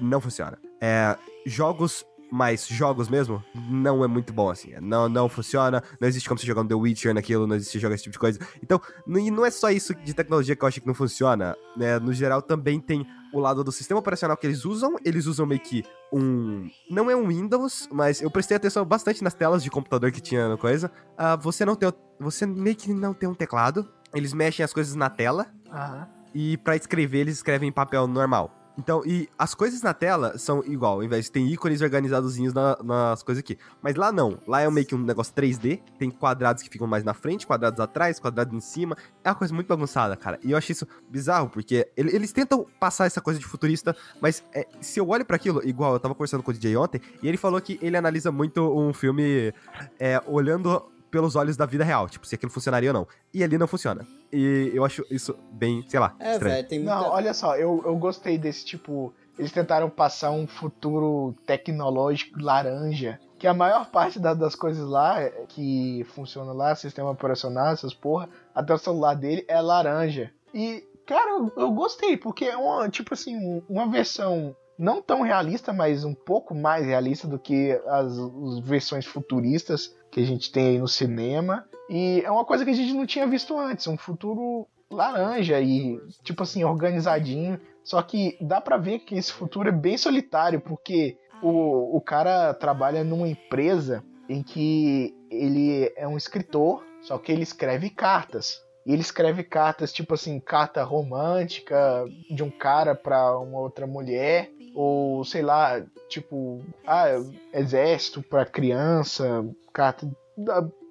não funciona. É, jogos mais jogos mesmo, não é muito bom assim. Não, não funciona, não existe como você jogar um The Witcher naquilo, não existe jogar esse tipo de coisa. Então, e não é só isso de tecnologia que eu acho que não funciona, né? No geral, também tem o lado do sistema operacional que eles usam. Eles usam meio que um. Não é um Windows, mas eu prestei atenção bastante nas telas de computador que tinha no coisa. Ah, você não tem. Você meio que não tem um teclado. Eles mexem as coisas na tela. Aham. E pra escrever, eles escrevem em papel normal. Então, e as coisas na tela são igual, ao invés de tem ícones organizadozinhos na- nas coisas aqui. Mas lá não. Lá é meio que um negócio 3D. Tem quadrados que ficam mais na frente, quadrados atrás, quadrados em cima. É uma coisa muito bagunçada, cara. E eu achei isso bizarro, porque ele- eles tentam passar essa coisa de futurista, mas é, se eu olho pra aquilo, igual eu tava conversando com o DJ ontem, e ele falou que ele analisa muito um filme é, olhando pelos olhos da vida real, tipo, se aquilo funcionaria ou não. E ali não funciona. E eu acho isso bem, sei lá, É, estranho. velho, tem muita... Não, olha só, eu, eu gostei desse tipo. Eles tentaram passar um futuro tecnológico laranja. Que a maior parte da- das coisas lá que funciona lá, sistema operacional, essas porra, até o celular dele é laranja. E, cara, eu, eu gostei, porque é uma, tipo assim, um- uma versão não tão realista, mas um pouco mais realista do que as, as versões futuristas que a gente tem aí no cinema. E é uma coisa que a gente não tinha visto antes, um futuro laranja e, tipo assim, organizadinho. Só que dá pra ver que esse futuro é bem solitário, porque o, o cara trabalha numa empresa em que ele é um escritor, só que ele escreve cartas. E ele escreve cartas, tipo assim, carta romântica de um cara pra uma outra mulher, ou sei lá, tipo, ah, exército pra criança, carta.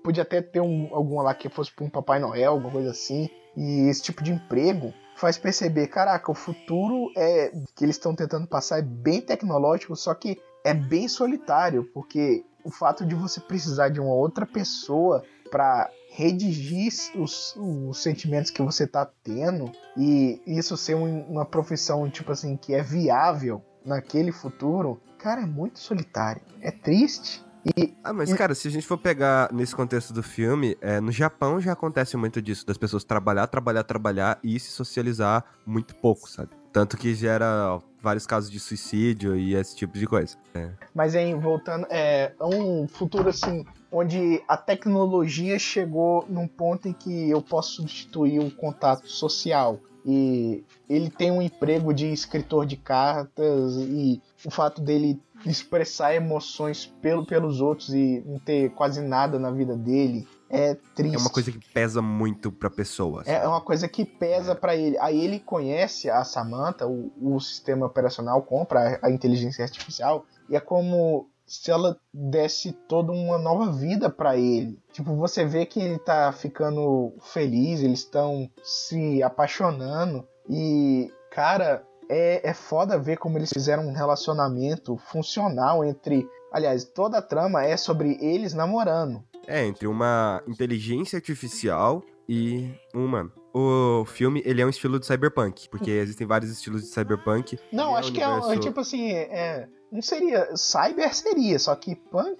Podia até ter um, alguma lá que fosse pra um Papai Noel, alguma coisa assim. E esse tipo de emprego faz perceber, caraca, o futuro é que eles estão tentando passar é bem tecnológico, só que é bem solitário, porque o fato de você precisar de uma outra pessoa para redigir os, os sentimentos que você tá tendo e isso ser um- uma profissão tipo assim que é viável naquele futuro, cara, é muito solitário. É triste. E Ah, mas cara, se a gente for pegar nesse contexto do filme, é, no Japão já acontece muito disso, das pessoas trabalhar, trabalhar, trabalhar e se socializar muito pouco, sabe? Tanto que gera vários casos de suicídio e esse tipo de coisa. É. Mas em voltando, é é um futuro assim, onde a tecnologia chegou num ponto em que eu posso substituir o contato social. E ele tem um emprego de escritor de cartas e o fato dele expressar emoções pelo, pelos outros e não ter quase nada na vida dele é triste. É uma coisa que pesa muito pra pessoa. É sabe? uma coisa que pesa pra ele. Aí ele conhece a Samantha, o, o sistema operacional compra a, a inteligência artificial e é como se ela desse toda uma nova vida pra ele. Tipo, você vê que ele tá ficando feliz, eles estão se apaixonando e, cara, é, é foda ver como eles fizeram um relacionamento funcional entre. Aliás, toda a trama é sobre eles namorando. É, entre uma inteligência artificial e um humano. O filme, ele é um estilo de cyberpunk, porque existem vários estilos de cyberpunk. Não, é acho um que é, um- universo- tipo assim, é, não seria. Cyber seria, só que punk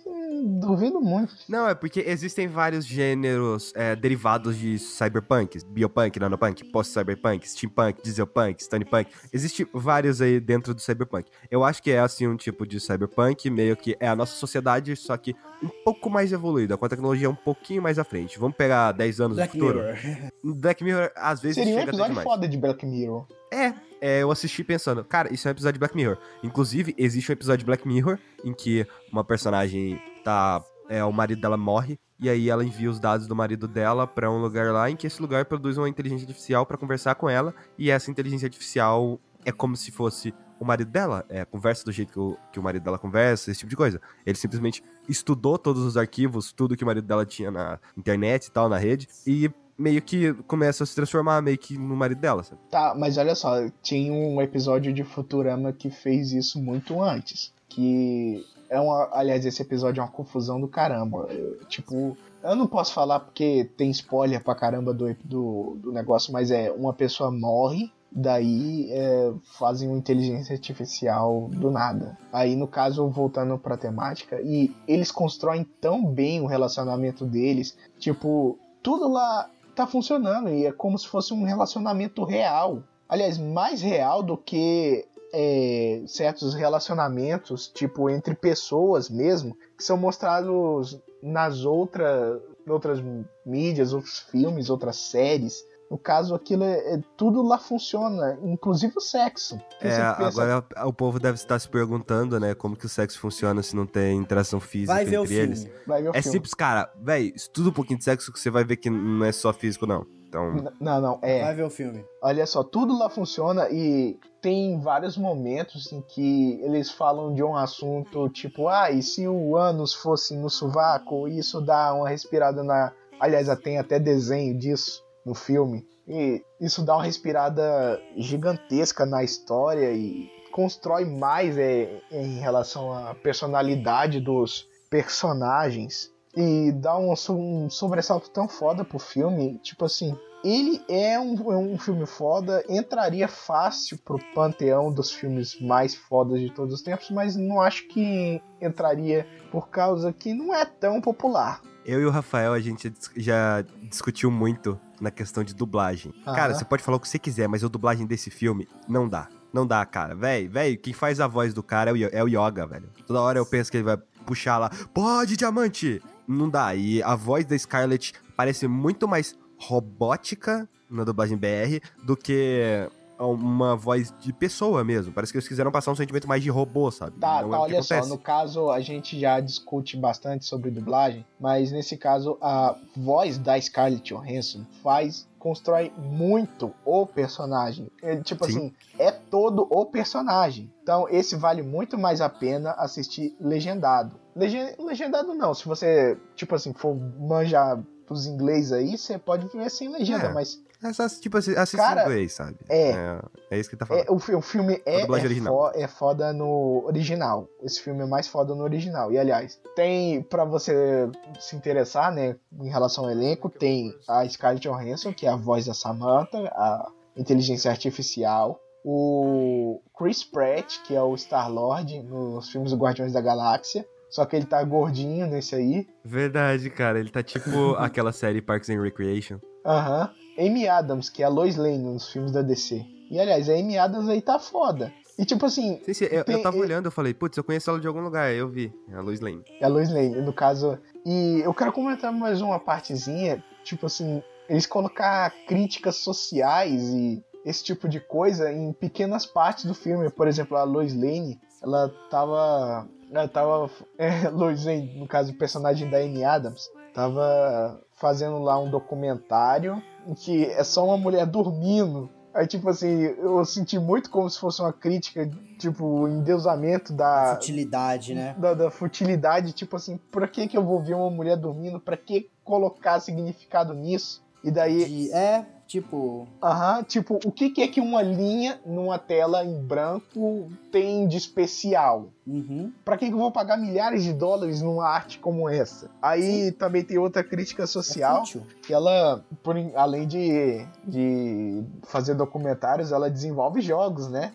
duvido muito. Não, é porque existem vários gêneros é, derivados de cyberpunk, biopunk, nanopunk, post-cyberpunk, steampunk, dieselpunk, stunpunk. Existem vários aí dentro do cyberpunk. Eu acho que é assim um tipo de cyberpunk, meio que é a nossa sociedade, só que um pouco mais evoluída, com a tecnologia um pouquinho mais à frente. Vamos pegar 10 anos Black no futuro. Mirror. Black Mirror às vezes Seria um chega até episódio demais. foda de Black Mirror. É, é, eu assisti pensando, cara, isso é um episódio de Black Mirror. Inclusive, existe um episódio de Black Mirror em que uma personagem tá. É, o marido dela morre. E aí ela envia os dados do marido dela pra um lugar lá, em que esse lugar produz uma inteligência artificial pra conversar com ela. E essa inteligência artificial é como se fosse o marido dela. É, conversa do jeito que o, que o marido dela conversa, esse tipo de coisa. Ele simplesmente estudou todos os arquivos, tudo que o marido dela tinha na internet e tal, na rede. E meio que começa a se transformar meio que no marido dela, sabe? Tá, mas olha só, tinha um episódio de Futurama que fez isso muito antes. Que é uma. Aliás, esse episódio é uma confusão do caramba. Eu, tipo, eu não posso falar porque tem spoiler pra caramba do, do, do negócio, mas é uma pessoa morre. Daí é, fazem uma inteligência artificial do nada. Aí, no caso, voltando pra temática, e eles constroem tão bem o relacionamento deles. Tipo, tudo lá tá funcionando e é como se fosse um relacionamento real. Aliás, mais real do que é, certos relacionamentos, tipo, entre pessoas mesmo, que são mostrados nas outras, outras mídias, outros filmes, outras séries. No caso, aquilo é, é- tudo lá funciona, inclusive o sexo. É, agora o povo deve estar se perguntando, né, como que o sexo funciona se não tem interação física Vai ver o entre filme. eles. vai ver o É filme. simples, cara. Véi, estuda um pouquinho de sexo que você vai ver que não é só físico, não. Então, Não, não, é. Vai ver o filme. Olha só, tudo lá funciona e tem vários momentos em que eles falam de um assunto tipo, ah, e se o ânus fosse no sovaco, isso dá uma respirada na. Aliás, tem até desenho disso no filme. E isso dá uma respirada gigantesca na história e constrói mais é, em relação à personalidade dos personagens. E dá um, um sobressalto tão foda pro filme. Tipo assim, ele é um, é um filme foda, entraria fácil pro panteão dos filmes mais fodas de todos os tempos, mas não acho que entraria por causa que não é tão popular. Eu e o Rafael, a gente já discutiu muito na questão de dublagem. Cara, você pode falar o que você quiser, mas a dublagem desse filme não dá. Não dá, cara. Véi, véi, quem faz a voz do cara é o, é o Yoga, velho. Toda hora eu penso que ele vai puxar lá, pode, diamante! Não dá. E a voz da Scarlett parece muito mais robótica na dublagem BR do que uma voz de pessoa mesmo. Parece que eles quiseram passar um sentimento mais de robô, sabe? Tá, Não tá é o que olha só, acontece. no caso a gente já discute bastante sobre dublagem, mas nesse caso a voz da Scarlett Johansson faz constrói muito o personagem. Ele, tipo Sim. assim, é todo o personagem. Então esse vale muito mais a pena assistir legendado. Legen- legendado não, se você, tipo assim, for manjar dos inglês aí, você pode ver sem legenda, É. mas É só, tipo, assi- assistir Cara, inglês, sabe? é. É, é isso que ele tá falando. É, o, o filme é, é, original. fo- é foda no original. Esse filme é mais foda no original. E aliás, tem pra você se interessar, né, em relação ao elenco, tem a Scarlett Johansson, que é a voz da Samantha, a inteligência artificial, o Chris Pratt, que é o Star-Lord nos filmes do Guardiões da Galáxia. Só que ele tá gordinho nesse aí. Verdade, cara. Ele tá tipo aquela série Parks and Recreation. Aham. Amy Adams, que é a Lois Lane nos filmes da DC. E aliás, a Amy Adams aí tá foda. E tipo assim, Sim, sim, eu, Tem- eu tava e- olhando, eu falei, putz, eu conheço ela de algum lugar, eu vi. É a Lois Lane. É a Lois Lane, no caso. E eu quero comentar mais uma partezinha, tipo assim, eles colocar críticas sociais e esse tipo de coisa em pequenas partes do filme. Por exemplo, a Lois Lane, ela tava. Ela tava. É, Lois Lane, no caso, o personagem da Amy Adams, tava fazendo lá um documentário em que é só uma mulher dormindo. Aí, tipo assim, eu senti muito como se fosse uma crítica, tipo, o endeusamento da, Futilidade, né? da, da futilidade, tipo assim, pra que que eu vou ver uma mulher dormindo? Pra que colocar significado nisso? E daí, De- é, tipo, aham, tipo, o que que é que uma linha numa tela em branco tem de especial? uhum. Pra que que eu vou pagar milhares de dólares numa arte como essa? Aí também tem outra crítica é social, fútil. que ela, por, além de, de fazer documentários, ela desenvolve jogos, né?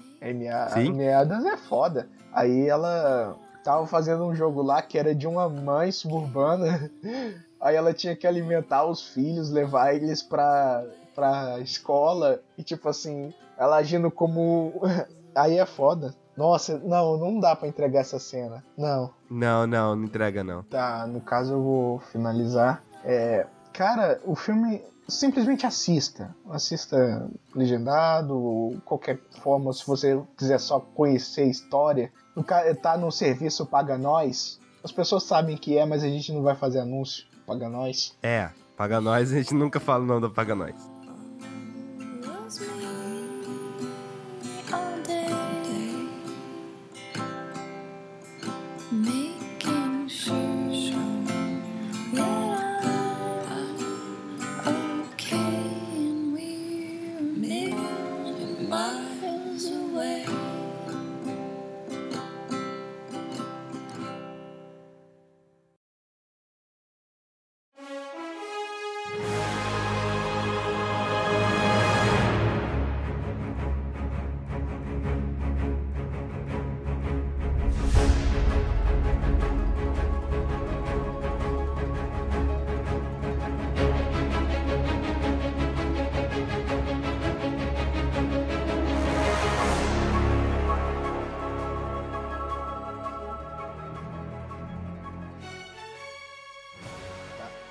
Sim. Adams é foda. Aí ela tava fazendo um jogo lá que era de uma mãe suburbana. Aí ela tinha que alimentar os filhos, levar eles pra, pra escola. E tipo assim, ela agindo como. Aí é foda. Nossa, não, não dá pra entregar essa cena. Não. Não, não, não entrega não. Tá, no caso eu vou finalizar. É, cara, o filme simplesmente assista. Assista legendado, ou qualquer forma, se você quiser só conhecer a história. Tá no serviço Paga Nós. As pessoas sabem que é, mas a gente não vai fazer anúncio. Paga Nós. É, paga nós, a gente nunca fala o nome da paga nós.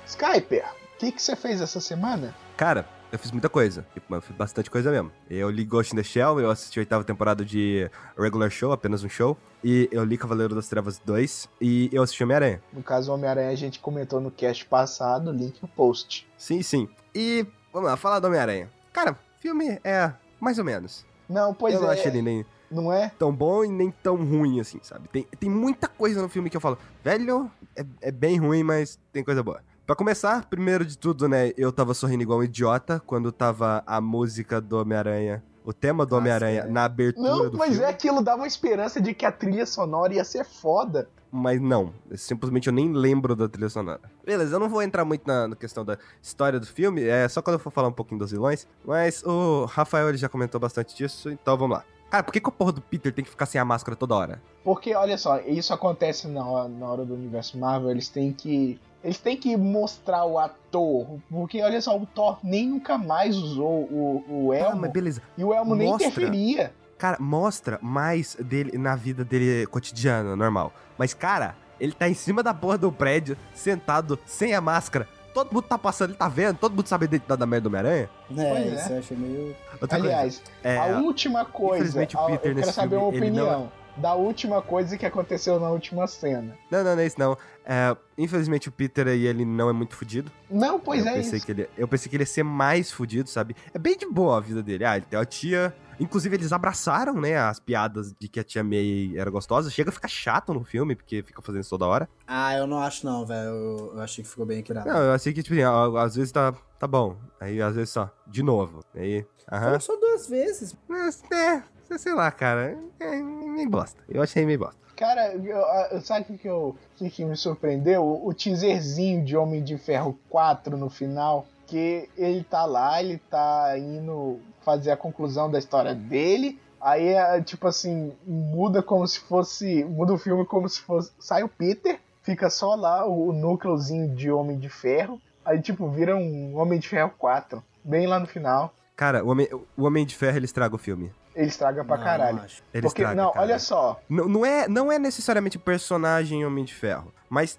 Skyper, o que, que você fez essa semana? Cara, eu fiz muita coisa. Tipo, Eu fiz bastante coisa mesmo. Eu li Ghost in the Shell, eu assisti a oitava temporada de Regular Show, apenas um show. E eu li Cavaleiro das Trevas 2. E eu assisti Homem-Aranha. No caso, Homem-Aranha a gente comentou no cast passado, link no post. Sim, sim. E vamos lá, falar do Homem-Aranha. Cara, filme é mais ou menos. Não, pois eu é. não acho ele nem Não é? tão bom e nem tão ruim assim, sabe? Tem, tem muita coisa no filme que eu falo, velho, é, é bem ruim, mas tem coisa boa. Pra começar, primeiro de tudo, né, eu tava sorrindo igual um idiota quando tava a música do Homem-Aranha, o tema do Homem-Aranha é. na abertura Não, do mas filme. é aquilo dava uma esperança de que a trilha sonora ia ser foda. Mas não, simplesmente eu nem lembro da trilha sonora. Beleza, eu não vou entrar muito na, na questão da história do filme, é só quando eu for falar um pouquinho dos vilões, mas o Rafael ele já comentou bastante disso, então vamos lá. Cara, por que, que o porra do Peter tem que ficar sem a máscara toda hora? Porque, olha só, isso acontece na hora, na hora do universo Marvel, eles têm que. Eles têm que mostrar o ator. Porque, olha só, o Thor nem nunca mais usou o, o Ah, Elmo. mas beleza. e o Elmo nem mostra. interferia. Cara, mostra mais dele na vida dele cotidiana, normal. Mas, cara, ele tá em cima da porra do prédio, sentado, sem a máscara. Todo mundo tá passando, ele tá vendo, todo mundo sabe a identidade da merda do Homem-Aranha. É, Pois é. isso eu achei meio. Outra Aliás, coisa, é, a última coisa. infelizmente o a- Peter eu quero nesse saber uma filme, não é- opinião da última coisa que aconteceu na última cena. Não, não, não é isso não. É, infelizmente o Peter aí, ele não é muito fudido. Não, pois eu é pensei isso. que ele, Eu pensei que ele ia ser mais fudido, sabe? É bem de boa a vida dele. Ah, ele tem uma tia. Inclusive, eles abraçaram, né, as piadas de que a tia May era gostosa. Chega a ficar chato no filme, porque fica fazendo isso toda hora. Ah, eu não acho não, velho. Eu, eu achei que ficou bem equilibrado. Não, eu achei que, tipo, assim, às vezes tá, tá bom. Aí, às vezes só, de novo. Aí, aham. Só duas vezes. Mas, é, sei lá, cara. É meio bosta. Eu achei meio bosta. Cara, eu- sabe o que, eu- que, que me surpreendeu? O, o teaserzinho de Homem de Ferro 4 no final. Que ele tá lá, ele tá indo fazer a conclusão da história dele. Aí, é, tipo assim, muda como se fosse. Muda o filme como se fosse. Sai o Peter, fica só lá o, o núcleozinho de Homem de Ferro. Aí, tipo, vira um Homem de Ferro 4. Bem lá no final. Cara, o Homem, o Homem de Ferro, ele estraga o filme. Ele estraga pra Não, caralho. não acho. Ele Porque, estraga, não, cara. olha só. Não, não, é, não é necessariamente o personagem Homem de Ferro, mas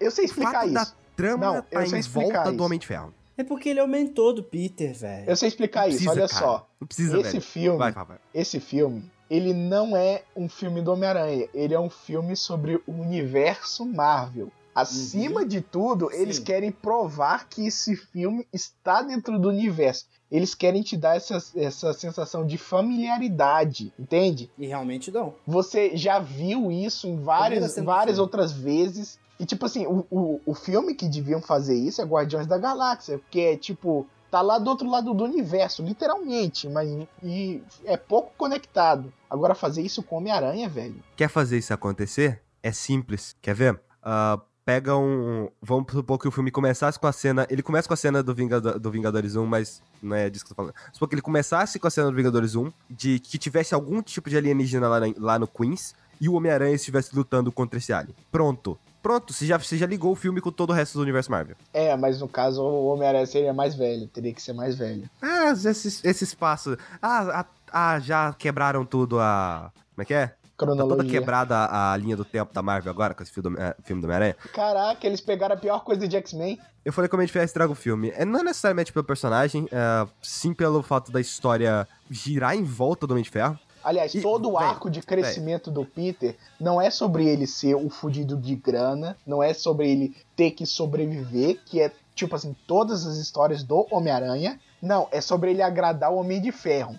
Eu sei explicar fato isso. da trama Não, tá eu sei em explicar volta isso. do Homem de Ferro. É porque ele aumentou do Peter, velho. Eu sei explicar Não isso, precisa, olha cara. só. Não precisa, Esse velho. filme, Vai, Rafael. esse filme, ele não é um filme do Homem-Aranha, ele é um filme sobre o universo Marvel. Acima de tudo, eles Sim. querem provar que esse filme está dentro do universo. Eles querem te dar essa, essa sensação de familiaridade, entende? E realmente não. Você já viu isso em várias, várias filme. outras vezes. E, tipo assim, o, o, o filme que deviam fazer isso é Guardiões da Galáxia, porque é, tipo, tá lá do outro lado do universo, literalmente, mas e é pouco conectado. Agora, fazer isso com Homem-Aranha, velho. Quer fazer isso acontecer? É simples. Quer ver? Ah, pega um. Vamos supor que o filme começasse com a cena. Ele começa com a cena do, Vingado- do Vingadores 1, mas não é disso que eu tô falando. Supor que ele começasse com a cena do Vingadores 1, de que tivesse algum tipo de alienígena lá, lá no Queens, e o Homem-Aranha estivesse lutando contra esse alien. Pronto. Pronto, você já, você já ligou o filme com todo o resto do universo Marvel. É, mas no caso, o Homem-Aranha seria mais velho, teria que ser mais velho. Ah, esses, esses passos. Ah, ah, ah, já quebraram tudo a. Como é que é? Tá toda Cronologia. quebrada a, a linha do tempo da Marvel agora com esse filme do, eh, filme do Homem-Aranha. Caraca, eles pegaram a pior coisa de X-Men. Eu falei que o Homem de Ferro estraga o filme. É, não necessariamente pelo personagem, é, sim pelo fato da história girar em volta do Homem de Ferro. Aliás, E, todo o arco de crescimento do Peter não é sobre ele ser o fudido de grana, não é sobre ele ter que sobreviver, que é tipo assim, todas as histórias do Homem-Aranha. Não, é sobre ele agradar o Homem de Ferro.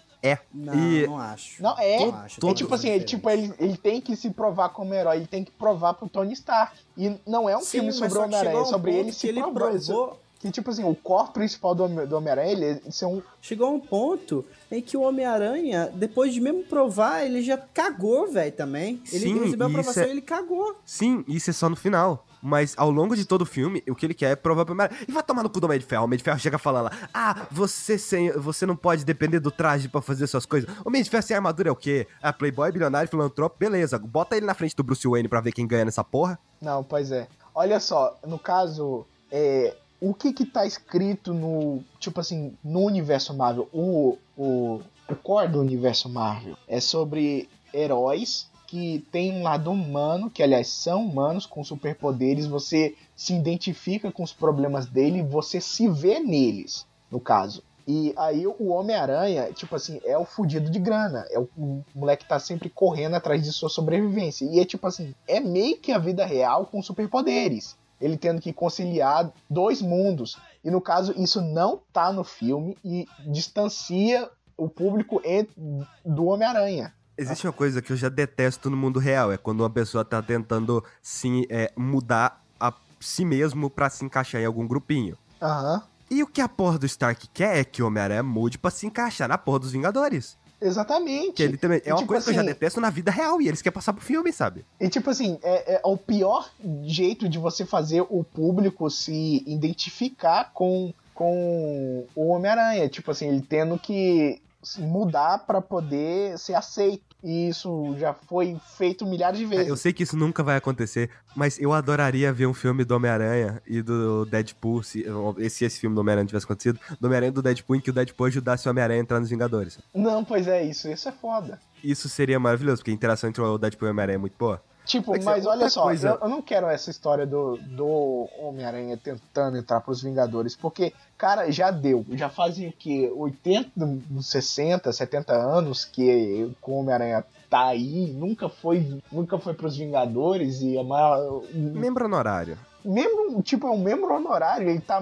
Não, E- não acho. Não, é. Não acho. É Todos tipo assim, ele, tipo, ele, ele tem que se provar como herói, ele tem que provar pro Tony Stark. E não é um Sim, filme sobre o Homem-Aranha, é sobre ele se ele provar. provou. Que, tipo assim, o core principal do, do Homem-Aranha, ele é ser um. Chegou a um ponto em que o Homem-Aranha, depois de mesmo provar, ele já cagou, velho, também. Ele Sim, recebeu a aprovação isso e é- ele cagou. Sim, isso é só no final. Mas ao longo de todo o filme, o que ele quer é provar pro. E vai tomar no cu do Homem de Ferro. O Homem de Ferro chega falando lá: Ah, você, sem, você não pode depender do traje pra fazer suas coisas. O Homem de Ferro sem armadura é o quê? É playboy, bilionário, filantropo, beleza. Bota ele na frente do Bruce Wayne pra ver quem ganha nessa porra. Não, pois é. Olha só, no caso, é, o que que tá escrito no, tipo assim, no universo Marvel? O, o, o core do universo Marvel é sobre heróis que têm um lado humano, que aliás são humanos com superpoderes, você se identifica com os problemas dele, você se vê neles, no caso. E aí o Homem-Aranha, tipo assim, é o fudido de grana. É o, o moleque que tá sempre correndo atrás de sua sobrevivência. E é tipo assim, é meio que a vida real com superpoderes. Ele tendo que conciliar dois mundos. E no caso, isso não tá no filme e distancia o público do Homem-Aranha. Existe uma coisa que eu já detesto no mundo real, é quando uma pessoa tá tentando sim, é, mudar a si mesmo pra se encaixar em algum grupinho. Aham. E o que a porra do Stark quer é que o Homem-Aranha mude pra se encaixar na porra dos Vingadores. Exatamente. Que ele também é E, uma tipo coisa que eu já assim, detesto na vida real e eles querem passar pro filme, sabe? E tipo assim, é, é o pior jeito de você fazer o público se identificar com, com o Homem-Aranha. Tipo assim, ele tendo que mudar pra poder ser aceito. E isso já foi feito milhares de vezes. É, Eu sei que isso nunca vai acontecer, mas eu adoraria ver um filme do Homem-Aranha e do Deadpool, se se esse filme do Homem-Aranha tivesse acontecido, do Homem-Aranha e do Deadpool, em que o Deadpool ajudasse o Homem-Aranha a entrar nos Vingadores. Não, pois é isso. Isso é foda. Isso seria maravilhoso, porque a interação entre o Deadpool e o Homem-Aranha é muito boa. Tipo, Mas mas outra olha só, coisa- eu, eu não quero essa história do, do Homem-Aranha tentando entrar pros Vingadores, porque, cara, já deu. Já fazem o quê? 80, 60, 70 anos que o Homem-Aranha tá aí, nunca foi, nunca foi pros Vingadores e a maior. Membro honorário. Membro, tipo, é um membro honorário, ele tá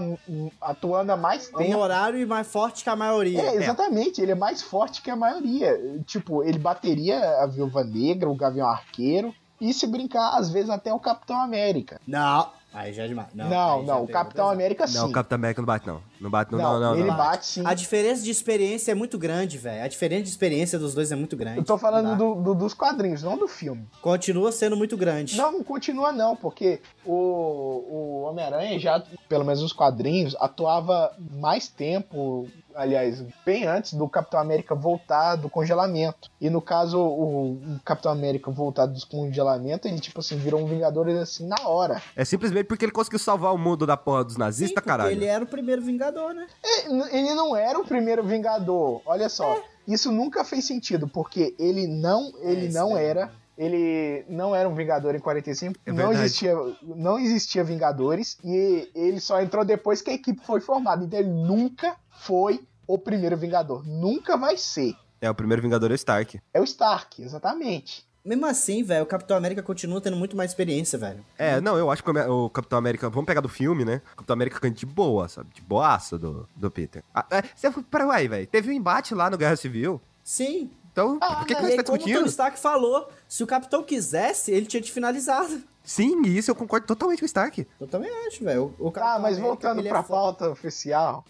atuando há mais tempo. Honorário e mais forte que a maioria. É, exatamente, ele é mais forte que a maioria. Tipo, ele bateria a Viúva Negra, o Gavião Arqueiro, e se brincar, às vezes até o Capitão América. Não, aí já é demais. Não, Não, não, o Capitão. América sim. Não, o Capitão América não bate, não. Não bate, não, Não, não, não. ele não. bate sim. A diferença de experiência é muito grande, velho. A diferença de experiência dos dois é muito grande. Eu tô falando do, do- dos quadrinhos, não do filme. Continua sendo muito grande. Não, não continua não, porque o, o Homem-Aranha já, pelo menos nos quadrinhos, atuava mais tempo, aliás, bem antes do Capitão América voltar do congelamento. E no caso, o, o Capitão América voltar do congelamento, ele tipo assim, virou um Vingador assim na hora. É simplesmente porque ele conseguiu salvar o mundo da porra dos Sim, nazistas, porque caralho. ele era o primeiro Vingador, né? É, Ele não era o primeiro Vingador. Olha só, É. isso nunca fez sentido, porque ele não, ele isso não é. era, ele não era um Vingador em 45, É não existia, não existia Vingadores e ele só entrou depois que a equipe foi formada. Então ele nunca foi o primeiro Vingador, nunca vai ser. É, o primeiro Vingador é o Stark. É o Stark, exatamente. Mesmo assim, velho, o Capitão América continua tendo muito mais experiência, velho. É, não, eu acho que o Capitão América. Vamos pegar do filme, né? O Capitão América canta de boa, sabe? De boaça do, do Peter. Ah, é, você foi para aí, velho. Teve um embate lá no Guerra Civil. Sim. Então, Ah, por que, que E você tá como o discutindo? Stark falou, se o Capitão quisesse, ele tinha te finalizado. Sim, e isso eu concordo totalmente com o Stark. Eu também acho, velho. Ah, mas América, voltando é pra foda. pauta oficial.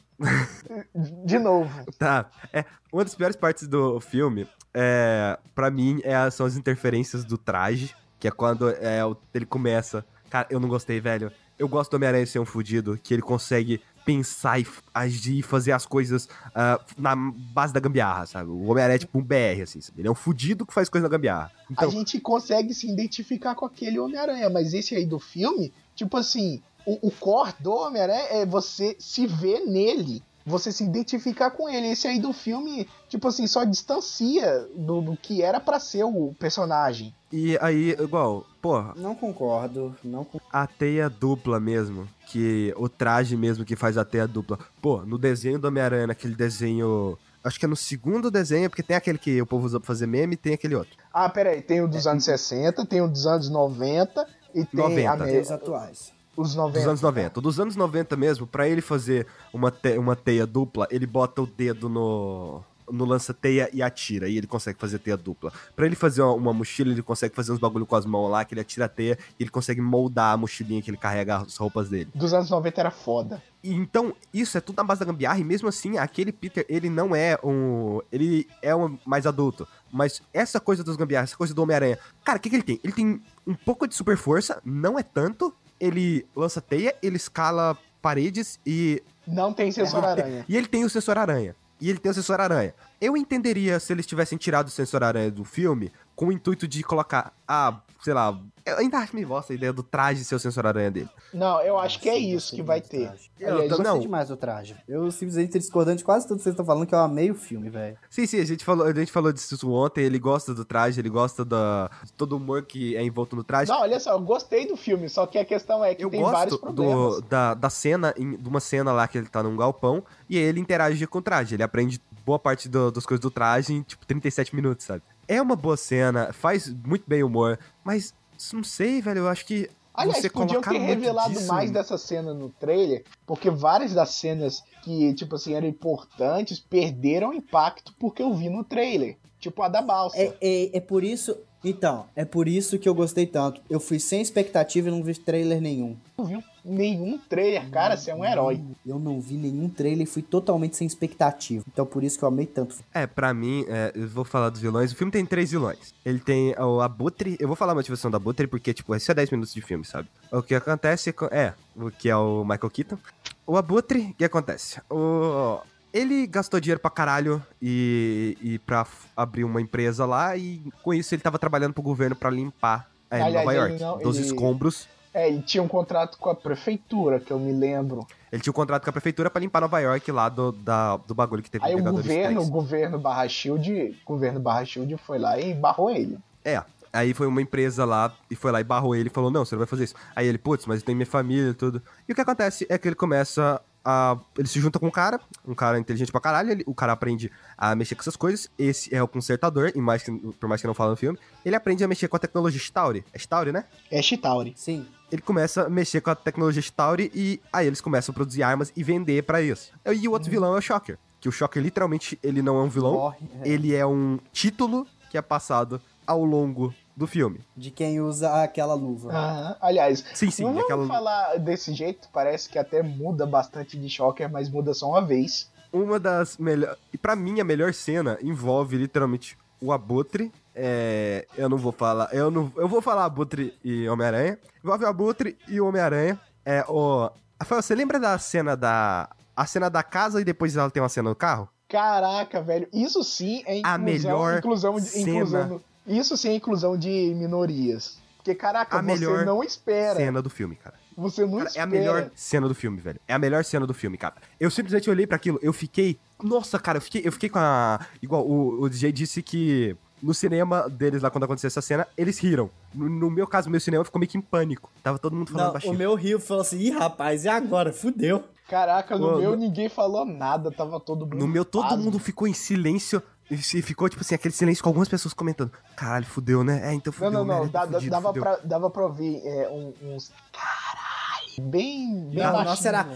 De novo. Tá. É, uma das piores partes do filme, é, pra mim, é, são as interferências do traje, que é quando é, ele começa. Cara, eu não gostei, velho. Eu gosto do Homem-Aranha ser um fudido, que ele consegue pensar e agir e fazer as coisas ah, na base da gambiarra, sabe? O Homem-Aranha é tipo um BR, assim, sabe? Ele é um fudido que faz coisa na gambiarra. Então, a gente consegue se identificar com aquele Homem-Aranha, mas esse aí do filme, tipo assim, o, o core do Homem-Aranha é você se ver nele, você se identificar com ele. Esse aí do filme, tipo assim, só distancia do, do que era pra ser o personagem. e aí, igual, porra, Não concordo, não concordo. a teia dupla mesmo, que o traje mesmo que faz a teia dupla. Pô, no desenho do Homem-Aranha, naquele desenho. Acho que é no segundo desenho, porque tem aquele que o povo usa pra fazer meme e tem aquele outro. Ah, peraí, tem o dos anos 60, tem o dos anos 90 e tem 90. a Tem os atuais. Os 90. Dos anos 90. Dos anos 90 mesmo, pra ele fazer uma, te- uma teia dupla, ele bota o dedo no, no lança-teia e atira. E ele consegue fazer teia dupla. Pra ele fazer uma, uma mochila, ele consegue fazer uns bagulho com as mãos lá, que ele atira a teia e ele consegue moldar a mochilinha que ele carrega as roupas dele. Dos anos 90 era foda. E Então, isso é tudo na base da gambiarra, e mesmo assim, aquele Peter, ele não é um. Ele é um mais adulto. Mas essa coisa dos gambiarras, essa coisa do Homem-Aranha. Cara, o que, que ele tem? Ele tem um pouco de super força, não é tanto. Ele lança teia, ele escala paredes e. Não tem sensor aranha. E ele tem o sensor aranha. E ele tem o sensor aranha. Eu entenderia se eles tivessem tirado o sensor aranha do filme com o intuito de colocar. Ah, sei lá. Eu ainda acho meio bosta a ideia do traje ser o sensor aranha dele. Não, eu acho que é isso que vai ter. traje. Eu Aliás, tô- Gostei não. demais do traje. Eu simplesmente tô discordando de quase tudo que vocês estão falando, que eu amei o filme, velho. Sim, sim, a gente falou, a gente falou disso ontem. Ele gosta do traje, ele gosta da, de todo o humor que é envolto no traje. Não, olha só, eu gostei do filme, só que a questão é que eu tem vários problemas. do, da, da cena, em- de uma cena lá que ele tá num galpão e aí ele interage com o traje. Ele aprende boa parte do- das coisas do traje em, tipo, 37 minutos, sabe? É uma boa cena, faz muito bem o humor, mas não sei, velho, eu acho que Aliás, você podiam ter revelado disso- mais dessa cena no trailer, porque várias das cenas que, tipo assim, eram importantes perderam impacto porque eu vi no trailer. Tipo a da balsa. É, é, é por isso. Então, é por isso que eu gostei tanto. Eu fui sem expectativa e não vi trailer nenhum. Não viu nenhum trailer, cara, você é um herói. Eu não vi nenhum trailer e fui totalmente sem expectativa. Então por isso que eu amei tanto. É, pra mim, é, eu vou falar dos vilões. O filme tem três vilões. Ele tem o Abutre. Eu vou falar a motivação do Abutre porque, tipo, esse é 10 minutos de filme, sabe? O que acontece com- é, o que é o Michael Keaton. O Abutre, o que acontece? O. Ele gastou dinheiro pra caralho e, e pra abrir uma empresa lá e com isso ele tava trabalhando pro governo pra limpar é, Aliás, Nova York não- dos ele- escombros. É, ele tinha um contrato com a prefeitura, que eu me lembro. Ele tinha um contrato com a prefeitura pra limpar Nova York lá do, da- do bagulho que teve Aí o governo, o 10. governo Barra Shield, o governo Barra Shield foi lá e barrou ele. É. Aí foi uma empresa lá e foi lá e barrou ele e falou: Não, você não vai fazer isso. Aí ele, putz, mas tem minha família e tudo. E o que acontece é que ele começa a. Ele se junta com um cara, um cara inteligente pra caralho. ele- o cara aprende a mexer com essas coisas. Esse é o consertador, e mais que, por mais que não fala no filme. Ele aprende a mexer com a tecnologia Stauri. É Stauri, né? É Chitauri. Sim. Ele começa a mexer com a tecnologia Stauri e aí eles começam a produzir armas e vender pra isso. E o outro vilão é o Shocker. Que o Shocker, literalmente, ele não é um vilão. Morre. é, Ele é um título que é passado ao longo do filme. De quem usa aquela luva. Aham. Aliás, Sim, sim, não vamos aquela- falar desse jeito, parece que até muda bastante de Shocker, mas muda só uma vez. Uma das melhores. E pra mim, a melhor cena envolve literalmente o Abutre. É... Eu não vou falar. Eu não. Eu vou falar Abutre e Homem-Aranha. Envolve o Abutre e o Homem-Aranha. É o. Rafael, você lembra da cena da. A cena da casa e depois ela tem uma cena no carro? Caraca, velho, isso sim é inclusão, A melhor inclusão de, cena. inclusão, isso sim é inclusão de minorias. Porque, caraca, A você melhor não espera. Cena do filme, cara. Você não Cara, é espera. a melhor cena do filme, velho. É a melhor cena do filme, cara. Eu simplesmente olhei pra aquilo, eu fiquei. Nossa, cara, eu fiquei, eu fiquei com a. Igual, o, o DJ disse que no cinema deles lá, quando aconteceu essa cena, eles riram. No, no meu caso, meu cinema ficou meio que em pânico. Tava todo mundo falando Não, baixinho. o meu rio falou assim, ih, rapaz, e agora? Fudeu. Caraca, no Ô, meu no- ninguém falou nada, tava todo mundo. No meu, todo mundo ficou em silêncio. E ficou, tipo assim, aquele silêncio com algumas pessoas comentando. Caralho, fudeu, né? É, então Não, fudeu, não, né? não. Tá dá- fudido, dava, fudeu. pra, dava pra ouvir é, um- uns. Caralho! Bem, bem Não, o baixinho, nosso era-.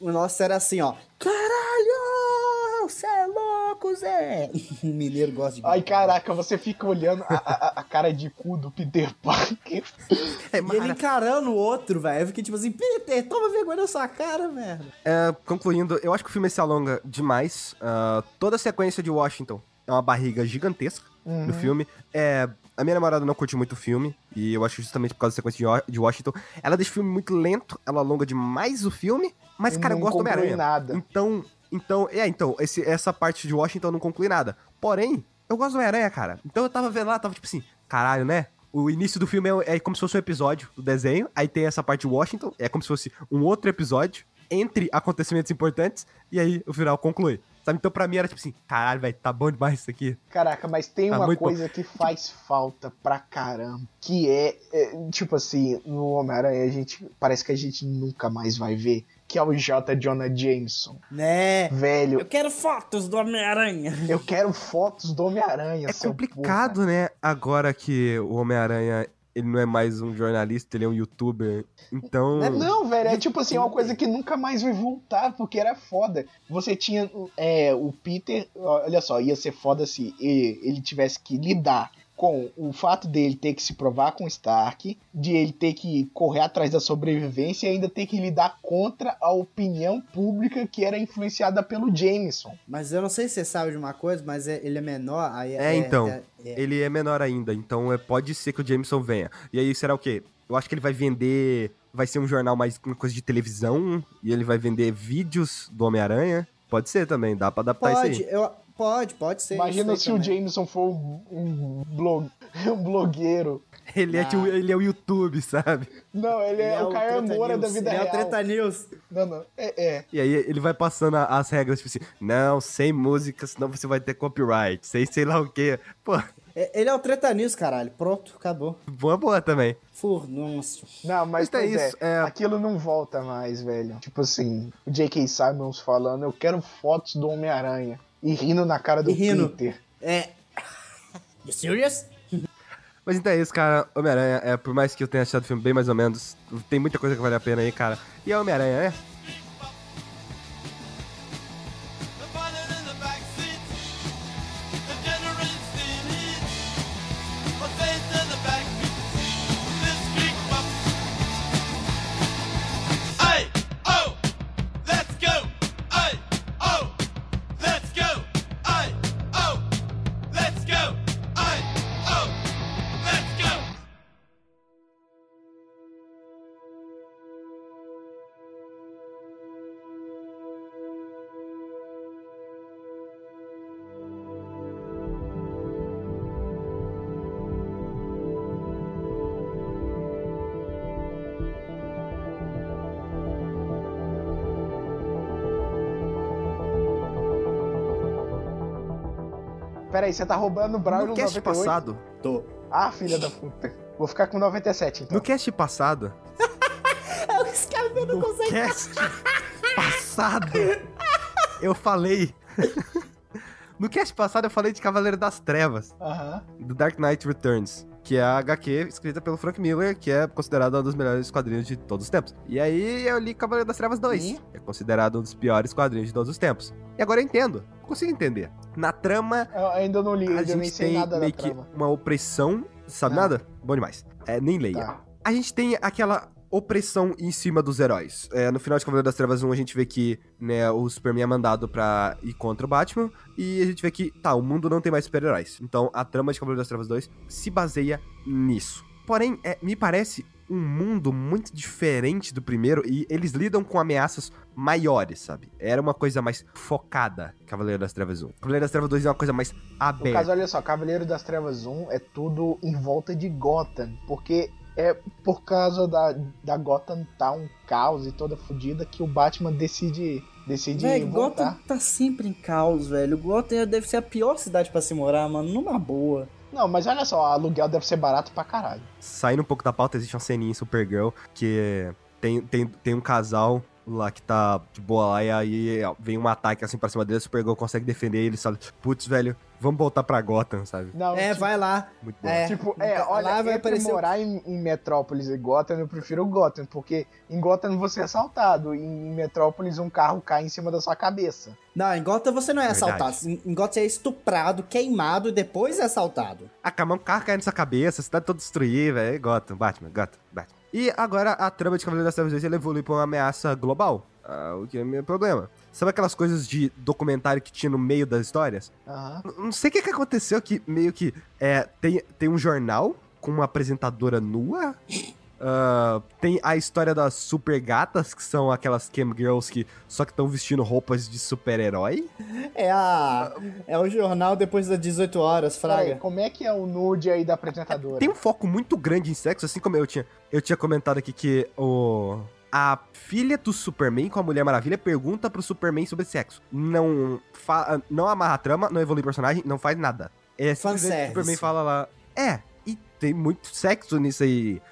O nosso era assim, ó. Caralho! Cê é louco, Zé! Mineiro gosta de Ai, caraca, você fica olhando a, a- a cara de cu do Peter Parker. É, E ele encarando o outro, velho. Eu fiquei tipo assim, Peter, toma vergonha na sua cara, merda. É, concluindo, eu acho que o filme se alonga demais. Ah, toda a sequência de Washington é uma barriga gigantesca no filme. É, a minha namorada não curte muito o filme, e eu acho justamente por causa da sequência de Wa- de Washington. Ela deixa o filme muito lento, ela alonga demais o filme, mas, E cara, eu gosto do Homem-Aranha. Então, então, é, então, esse- essa parte de Washington não conclui nada. Porém, eu gosto do Homem-Aranha, cara. Então eu tava vendo lá, tava tipo assim, caralho, né? O início do filme é, é como se fosse um episódio do desenho, aí tem essa parte de Washington, é como se fosse um outro episódio entre acontecimentos importantes, e aí o final conclui. Sabe? Então pra mim era tipo assim, caralho, velho, tá bom demais isso aqui. Caraca, mas tem Tá uma coisa que faz falta pra caramba. Que é, é, tipo assim, no Homem-Aranha a gente. Parece que a gente nunca mais vai ver. Que é o J. Jonah Jameson. Né? Velho, Eu quero fotos do Homem-Aranha. eu quero fotos do Homem-Aranha. É seu complicado, né? Agora que o Homem-Aranha, ele não é mais um jornalista, ele é um youtuber. Então. porra. É, não, velho, é tipo assim, é uma coisa que nunca mais vai voltar, porque era foda. Você tinha é, o Peter, olha só, ia ser foda se ele, ele tivesse que lidar com o fato dele ter que se provar com o Stark, de ele ter que correr atrás da sobrevivência e ainda ter que lidar contra a opinião pública que era influenciada pelo Jameson. Mas eu não sei se você sabe de uma coisa, mas é- ele é menor. Aí É, então. é- é- Ele é menor ainda, então é, pode ser que o Jameson venha. E aí será o quê? Eu acho que ele vai vender. Vai ser um jornal mais uma coisa de televisão. E ele vai vender vídeos do Homem-Aranha. Pode ser também, dá pra adaptar Pode, isso aí. eu, pode, pode ser. Imagina isso se aí o também. Jameson for um, um, blog, um blogueiro. Ele, é, tipo, ele é o YouTube, sabe? Não, ele, é, o Caio Moura da vida ele real. É o Treta News. Não, não, é, é. E aí ele vai passando as regras, tipo assim, não, sem música, senão você vai ter copyright, sem sei lá o quê. Pô, É- Ele é o Treta News, caralho. Pronto, acabou. boa, boa também. Furnunço. Não, mas Mas é pois é, isso, é- aquilo não volta mais, velho. Tipo assim, o J.K. Simons falando, eu quero fotos do Homem-Aranha. E rindo na cara do E rindo. Peter. É. You serious? Mas então é isso, cara. Homem-Aranha, é, por mais que eu tenha achado o filme bem mais ou menos, tem muita coisa que vale a pena aí, cara. E é Homem-Aranha, né? Você tá roubando o Braulio No cast 98? passado, Tô. Ah, filha da puta. Vou ficar com 97, então. no cast passado, É o Skype não no consegue. cast passado, eu falei... no cast passado eu falei de Cavaleiro das Trevas. Aham. do Dark Knight Returns, que é a HQ escrita pelo Frank Miller, que é considerado um dos melhores quadrinhos de todos os tempos. E aí eu li Cavaleiro das Trevas 2, Ih. que é considerado um dos piores quadrinhos de todos os tempos. E agora eu entendo, consigo entender. Na trama, Eu ainda não li, a ainda nem gente sei tem nada da meio que trama. uma opressão, sabe Ah. nada? Bom demais. É, nem leia. Tá. A gente tem aquela opressão em cima dos heróis. É, no final de Cavaleiro das Trevas 1, a gente vê que né, o Superman é mandado pra ir contra o Batman. E a gente vê que, tá, o mundo não tem mais super-heróis. Então, a trama de Cavaleiro das Trevas 2 se baseia nisso. Porém, é, me parece um mundo muito diferente do primeiro e eles lidam com ameaças maiores, sabe? Era uma coisa mais focada, Cavaleiro das Trevas 1. Cavaleiro das Trevas 2 é uma coisa mais No aberta. caso, olha só, Cavaleiro das Trevas 1 é tudo em volta de Gotham, porque é por causa da, da Gotham tá um caos e toda fodida que o Batman decide, decide Velho, voltar. Gotham tá sempre em caos, velho. Gotham deve ser a pior cidade pra se morar, mano. Numa boa. Não, mas olha só, aluguel deve ser barato pra caralho. Saindo um pouco da pauta, existe uma ceninha em Supergirl que tem, tem, tem um casal lá que tá de boa lá e aí vem um ataque assim pra cima dele, Supergirl consegue defender ele, sabe? Putz, velho, vamos voltar pra Gotham, sabe? Não, É, tipo, vai lá. Muito bom. É. Tipo, é, olha, Lá vai entre aparecer morar em, em Metrópolis e Gotham, eu prefiro Gotham, porque em Gotham você é assaltado, e em Metrópolis um carro cai em cima da sua cabeça. Não, em Gotham você não é Verdade. assaltado. Em em Gotham você é estuprado, queimado e depois é assaltado. Ah, cara, mas um carro cai na sua cabeça, a cidade toda destruída, é Gotham, Batman, Gotham, Batman. E agora a trama de Cavaleiro das Trevas 2 ele evolui pra uma ameaça global, ah, o que é meu problema. Sabe aquelas coisas de documentário que tinha no meio das histórias? Aham. N- Não sei o que, que aconteceu que meio que é, tem, tem um jornal com uma apresentadora nua. ah, tem a história das super gatas, que são aquelas cam girls que só que estão vestindo roupas de super-herói. É a. É o jornal depois das 18 horas, Fraga. como é que é o nude aí da apresentadora? Tem um foco muito grande em sexo, assim como eu tinha. Eu tinha comentado aqui que o. A filha do Superman com a Mulher Maravilha pergunta pro Superman sobre sexo. Não, não amarra a trama, não evolui o personagem, não faz nada. É o. Superman fala lá. É, e tem muito sexo nisso aí.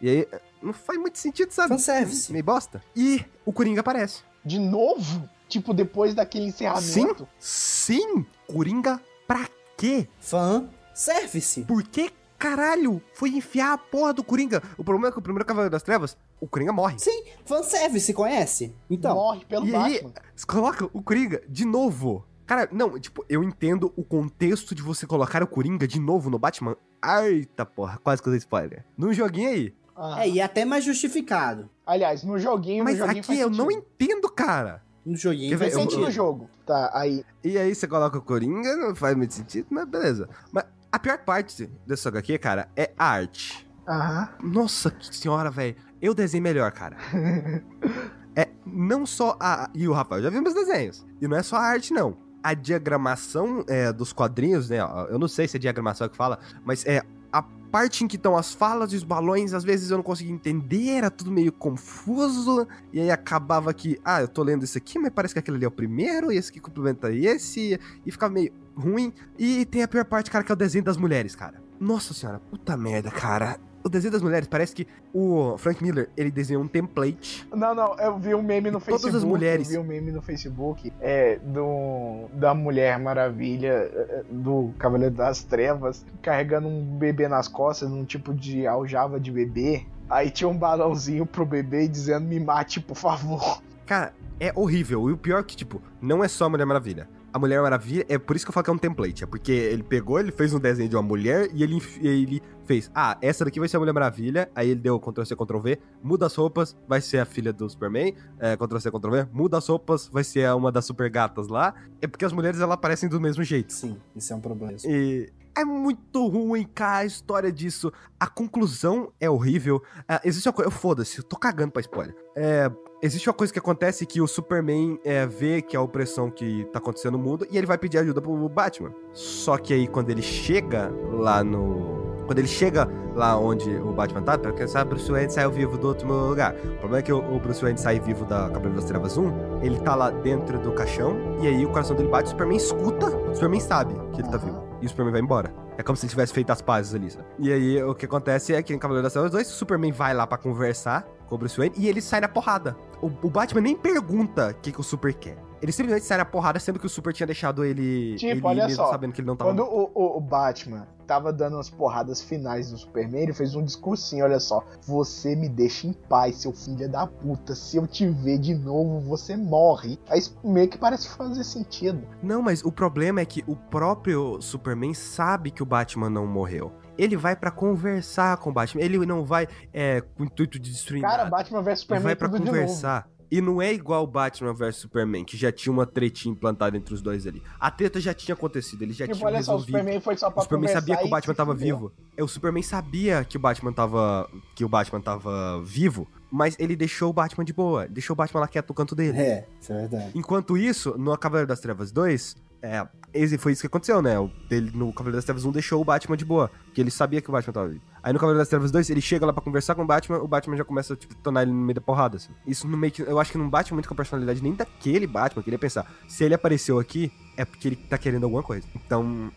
E aí, não faz muito sentido, sabe? Fanservice. Meio bosta. E o Coringa aparece. De novo? Tipo, depois daquele Sim, encerramento? sim! Coringa pra quê? Fan service. Por que caralho foi enfiar a porra do Coringa? O problema é que o primeiro Cavaleiro das Trevas, o Coringa morre. Sim, fanservice, conhece? Então. Morre pelo E aí, Batman. você coloca o Coringa de novo. Cara, não, tipo, eu entendo o contexto de você colocar o Coringa de novo no Batman. Eita porra, quase que eu dei spoiler. Num joguinho aí. Aham. É, e até mais justificado. Aliás, no joguinho, Mas no joguinho aqui faz eu não entendo, cara. No joguinho faz? Eu- sentido. no jogo. Tá, aí. E aí você coloca o Coringa, não faz muito sentido, mas beleza. Mas a pior parte dessa HQ, cara, é a arte. Aham. Nossa que senhora, velho. Eu desenho melhor, cara. é, não só a. E o Rafael já viu meus desenhos. E não é só a arte, não. A diagramação é, dos quadrinhos, né? Eu não sei se é diagramação que fala, mas é. A parte em que estão as falas e os balões, às vezes eu não conseguia entender, era tudo meio confuso. E aí acabava que, ah, eu tô lendo isso aqui, mas parece que aquele ali é o primeiro, e esse aqui complementa esse, e ficava meio ruim. E tem a pior parte, cara, que é o desenho das mulheres, cara. Nossa senhora, puta merda, cara. O desenho das mulheres parece que o Frank Miller, ele desenhou um template. Não, não, eu vi um meme no Todas as Facebook. mulheres. Eu vi um meme no Facebook é, do, da Mulher Maravilha, é, do Cavaleiro das Trevas, carregando um bebê nas costas, num tipo de aljava de bebê. Aí tinha um balãozinho pro bebê dizendo: Me mate, por favor. Cara, é horrível. E o pior é que, tipo, não é só a Mulher Maravilha. A Mulher Maravilha, é por isso que eu falo que é um template. É porque ele pegou, ele fez um desenho de uma mulher e ele, ele fez, ah, essa daqui vai ser a Mulher Maravilha. Aí ele deu Ctrl-C, Ctrl-V, muda as roupas, vai ser a filha do Superman. É, Ctrl-C, Ctrl-V, muda as roupas, vai ser uma das super gatas lá. É porque as mulheres, elas aparecem do mesmo jeito. Sim, isso é um problema. E é muito ruim, cara, a história disso. A conclusão é horrível. Ah, existe uma coisa. Foda-se, eu tô cagando pra spoiler. É, existe uma coisa que acontece que o Superman é, vê que a opressão que tá acontecendo no mundo e ele vai pedir ajuda pro Batman. Só que aí, quando ele chega lá no. Quando ele chega lá onde o Batman tá, porque sabe, Bruce Wayne saiu vivo do outro lugar. O problema é que o, o Bruce Wayne sai vivo da Cabelo das Trevas 1, ele tá lá dentro do caixão, e aí o coração dele bate, o Superman escuta, o Superman sabe que ele tá vivo. E o Superman vai embora. É como se ele tivesse feito as pazes ali, sabe? E aí, o que acontece é que em Cavaleiro das Trevas 2, o Superman vai lá pra conversar com o Bruce Wayne e ele sai na porrada. O, o Batman nem pergunta o que, que o Super quer. Ele simplesmente sai na porrada, sendo que o Super tinha deixado ele, Tipo, ele olha só, sabendo que ele não tava... Quando o, o- o Batman tava dando as porradas finais do Superman, ele fez um discursinho, olha só. Você me deixa em paz, seu filho da puta. Se eu te ver de novo, você morre. Aí meio que parece fazer sentido. Não, mas o problema é que o próprio Superman sabe que o Batman não morreu. Ele vai pra conversar com o Batman. Ele não vai é, com o intuito de destruir Cara, nada. Batman vs Ele Superman vai pra tudo de novo. conversar. E não é igual o Batman vs Superman, que já tinha uma tretinha implantada entre os dois ali. A treta já tinha acontecido, eles já Tipo, tinham olha só, o resolvido. Superman foi só pra O Superman sabia que o Batman tava fudeu. vivo. É, o Superman sabia que o Batman tava. que o Batman tava vivo, mas ele deixou o Batman de boa. Deixou o Batman lá quieto no canto dele. É, isso é verdade. Enquanto isso, no Cavaleiro das Trevas 2, é, esse foi isso que aconteceu, né? O- Ele, no Cavaleiro das Trevas 1 deixou o Batman de boa, porque ele sabia que o Batman tava vivo. Aí no Cavaleiro das Trevas 2, ele chega lá pra conversar com o Batman, o Batman já começa a tipo, tornar ele no meio da porrada, assim. Isso no meio que, eu acho que não bate muito com a personalidade nem daquele Batman, eu queria pensar, se ele apareceu aqui, é porque ele tá querendo alguma coisa. Então,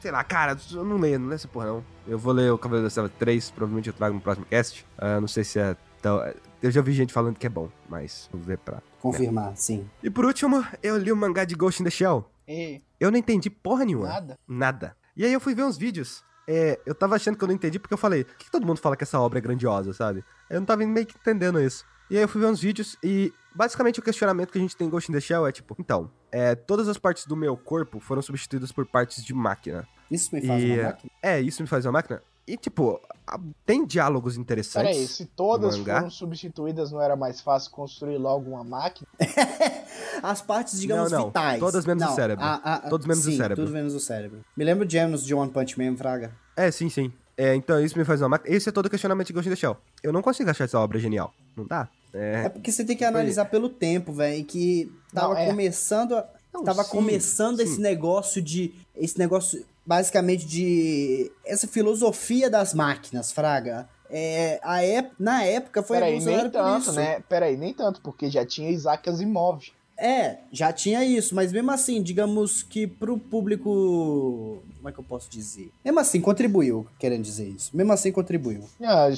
sei lá, cara, eu não leio, não leio essa porra não. Eu vou ler o Cavaleiro das Trevas 3, provavelmente eu trago no próximo cast. Ah, não sei se é tão... Eu já vi gente falando que é bom, mas vou ver pra... Confirmar, sim. E por último, eu li o mangá de Ghost in the Shell. E Eu não entendi porra nenhuma. nada. Nada. E aí eu fui ver uns vídeos. É, eu tava achando que eu não entendi porque eu falei, por que todo mundo fala que essa obra é grandiosa, sabe? Eu não tava meio que entendendo isso. E aí eu fui ver uns vídeos e basicamente o questionamento que a gente tem em Ghost in the Shell é tipo, então, é, todas as partes do meu corpo foram substituídas por partes de máquina. Isso me faz E- uma máquina? É, isso me faz uma máquina. E tipo, tem diálogos interessantes. Peraí, se todas mangá? foram substituídas, não era mais fácil construir logo uma máquina? As partes, digamos, Não, não. vitais. Todas menos o Não, cérebro. a- a- Todos menos o sim, cérebro. Tudo menos o cérebro. Me lembro de Gems de One Punch Man, Fraga. É, sim, sim. É, então isso me faz uma máquina. Esse é todo o questionamento de Ghost in the Shell. Eu não consigo achar essa obra genial. Não dá? É É. porque você tem que analisar pelo tempo, velho, que tava Não, é. começando a- Não, tava sim, começando sim. esse negócio de esse negócio basicamente de essa filosofia das máquinas, fraga. É, a ép- na época foi Peraí, nem tanto, isso. né? Peraí, nem tanto, porque já tinha Isaac Asimov. É, já tinha isso, mas mesmo assim, digamos que pro público, como é que eu posso dizer? Mesmo assim contribuiu, querendo dizer isso. Mesmo assim contribuiu. Ah,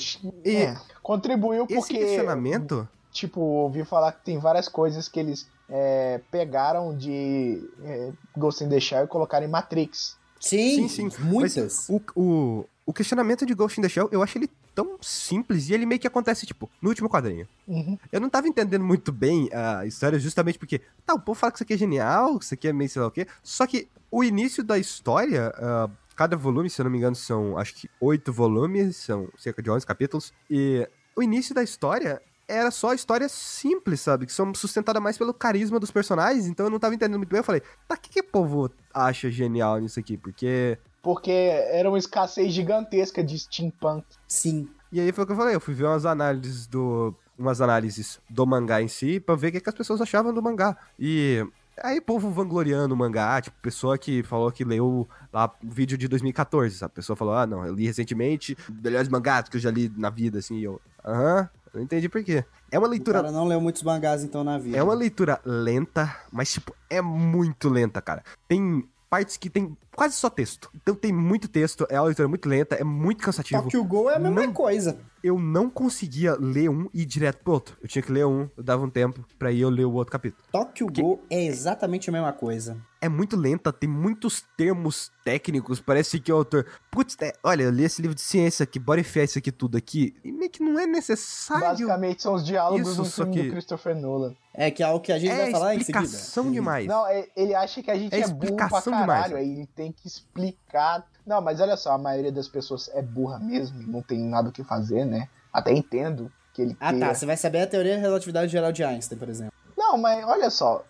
E é, contribuiu Esse porque, questionamento. tipo, ouvi falar que tem várias coisas que eles é, pegaram de é, Ghost in the Shell e colocaram em Matrix. Sim, Sim, sim. muitas. O, o, o questionamento de Ghost in the Shell, eu acho ele tão simples e ele meio que acontece, tipo, no último quadrinho. Uhum. Eu não tava entendendo muito bem a história justamente porque, tá, o povo fala que isso aqui é genial, que isso aqui é meio sei lá o quê, só que o início da história, ah, cada volume, se eu não me engano, são acho que oito volumes, são cerca de 11 capítulos, e o início da história era só histórias simples, sabe? Que são sustentadas mais pelo carisma dos personagens, então eu não tava entendendo muito bem. Eu falei, tá, o que, que o povo acha genial nisso aqui? Porque Porque era uma escassez gigantesca de steampunk. Sim. E aí foi o que eu falei, eu fui ver umas análises do. umas análises do mangá em si, pra ver o que, que as pessoas achavam do mangá. E aí, povo vangloriando o mangá, tipo, pessoa que falou que leu lá o vídeo de 2014, sabe? A pessoa falou, ah, não, eu li recentemente, melhores mangás que eu já li na vida, assim, e eu. Aham, eu entendi por quê. É uma O leitura. cara não leu muitos mangás então na vida. É uma leitura lenta, mas, tipo, é muito lenta, cara. Tem partes que tem quase só texto. Então tem muito texto, é uma leitura muito lenta, é muito cansativo. Tokyo Ghoul é a mesma Não- coisa. Eu não conseguia ler um e ir direto pro outro. Eu tinha que ler um, eu dava um tempo pra ir eu ler o outro capítulo. Tokyo Ghoul é exatamente a mesma coisa. É muito lenta, tem muitos termos técnicos, parece que o autor... Putz, é, olha, eu li esse livro de ciência aqui, bora enfiar isso aqui tudo aqui, e meio que não é necessário. Basicamente são os diálogos Isso, do só filme que- do Christopher Nolan. É que é algo que a gente é vai falar em explicação seguida. demais. Não, é- ele acha que a gente É é, burro pra caralho, demais. aí ele tem que explicar. Não, mas olha só, a maioria das pessoas é burra mesmo, não tem nada o que fazer, né? Até entendo que ele Ah queira. tá, você vai saber a teoria da relatividade geral de Einstein, por exemplo. Não, mas olha só,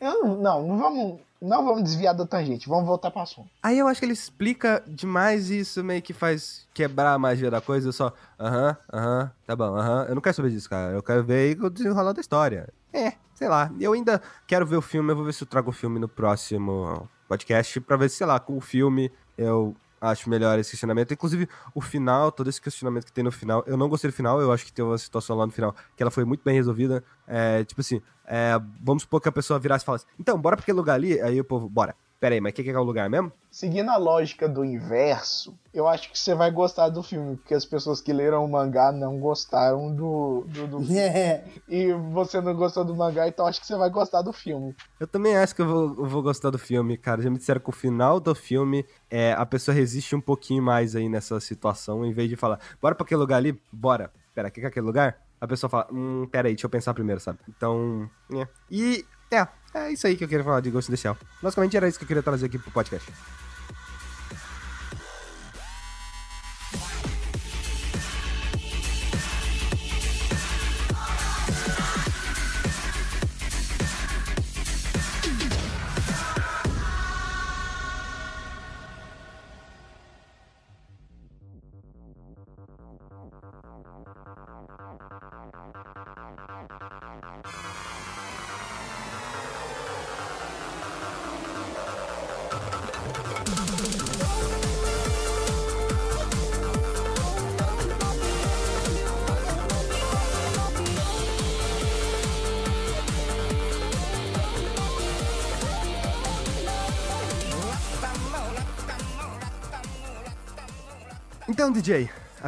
eu não, não, não vamos, não vamos desviar da tangente, vamos voltar pro assunto. Aí eu acho que ele explica demais e isso meio que faz quebrar a magia da coisa. Só, aham, aham, tá bom, aham. Eu não quero saber disso, cara. Eu quero ver o desenrolar da história. É, sei lá. Eu ainda quero ver o filme. Eu vou ver se eu trago o filme no próximo podcast pra ver se, sei lá, com o filme eu acho melhor esse questionamento. Inclusive, o final, todo esse questionamento que tem no final, eu não gostei do final. Eu acho que tem uma situação lá no final que ela foi muito bem resolvida. É, tipo assim, é, vamos supor que a pessoa virasse e falasse, então, bora pra aquele lugar ali. Aí o povo, bora. Pera aí, mas o que, que é o lugar mesmo? Seguindo a lógica do inverso, eu acho que você vai gostar do filme, porque as pessoas que leram o mangá não gostaram do, do, do e você não gostou do mangá, então acho que você vai gostar do filme. Eu também acho que eu vou, eu vou gostar do filme, cara. Já me disseram que o final do filme é, a pessoa resiste um pouquinho mais aí nessa situação, em vez de falar, bora pra aquele lugar ali, bora. Pera, o que que é aquele lugar? A pessoa fala, hum, pera aí, deixa eu pensar primeiro, sabe? Então, é. E, é, é isso aí que eu queria falar de Ghost in the Shell. Basicamente era isso que eu queria trazer aqui pro podcast.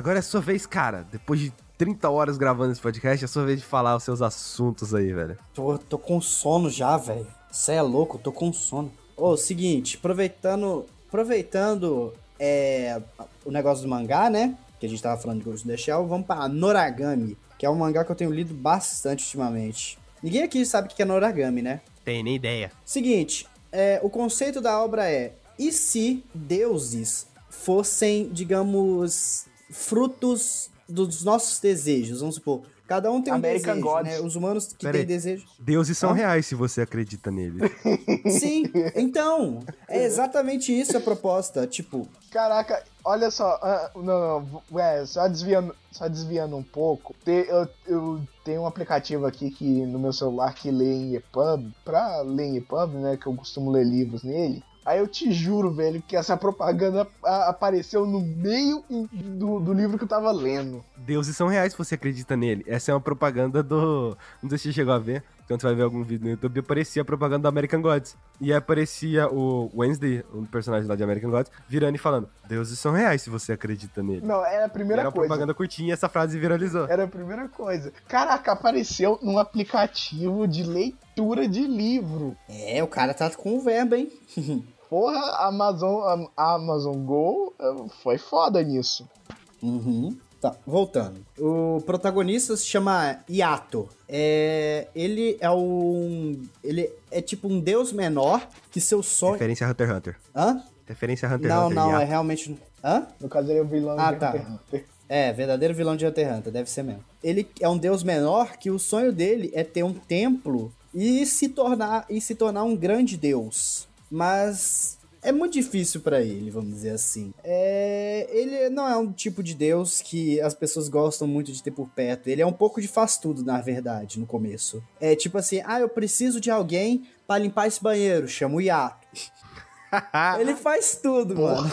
Agora é sua vez, cara. Depois de 30 horas gravando esse podcast, é sua vez de falar os seus assuntos aí, velho. tô, tô com sono já, velho. Você é louco, tô com sono. Ô, seguinte, aproveitando. Aproveitando é, o negócio do mangá, né? Que a gente tava falando de Ghost in the Shell, vamos pra Noragami, que é um mangá que eu tenho lido bastante ultimamente. Ninguém aqui sabe o que é Noragami, né? Tem nem ideia. Seguinte, é, o conceito da obra é: e se deuses fossem, digamos, frutos dos nossos desejos? Vamos supor, cada um tem um American desejo, Gods. né? Os humanos que Pera têm aí. desejo. Deuses são Hã? reais se você acredita neles. Sim, então, é exatamente isso a proposta. Tipo, Caraca, olha só, ah, não, não, é, só desviando, só desviando um pouco, te- eu, eu tenho um aplicativo aqui que no meu celular que lê em EPUB, pra ler em EPUB, né, que eu costumo ler livros nele, aí eu te juro, velho, que essa propaganda apareceu no meio do, do livro que eu tava lendo. Deuses são reais se você acredita nele. Essa é uma propaganda do. Não sei se você chegou a ver. Quando você vai ver algum vídeo no YouTube, aparecia a propaganda do American Gods. E aí aparecia o Wednesday, um personagem lá de American Gods, virando e falando: Deuses são reais se você acredita nele. Não, era a primeira Era uma coisa. propaganda curtinha e essa frase viralizou. Era a primeira coisa. Caraca, apareceu num aplicativo de leitura de livro. é, o cara tá com o verbo, hein? Porra, a Amazon, a Amazon Go eh, foi foda nisso. Uhum. Tá, voltando. O protagonista se chama Yato. É, ele é um. Ele é tipo um deus menor que seu sonho. Referência a Hunter x Hunter. Hã? Referência a Hunter x Não, Hunter. não, Yato. é realmente. Hã? No caso, ele é o vilão Ah, de tá. Hunter x Hunter. É, verdadeiro vilão de Hunter x Hunter, deve ser mesmo. Ele é um deus menor que o sonho dele é ter um templo e se tornar e se tornar um grande deus. Mas é muito difícil pra ele, vamos dizer assim. É, ele não é um tipo de deus que as pessoas gostam muito de ter por perto. Ele é um pouco de faz tudo, na verdade, no começo. É tipo assim, ah, eu preciso de alguém pra limpar esse banheiro, chama o Yato. Ele faz tudo, mano.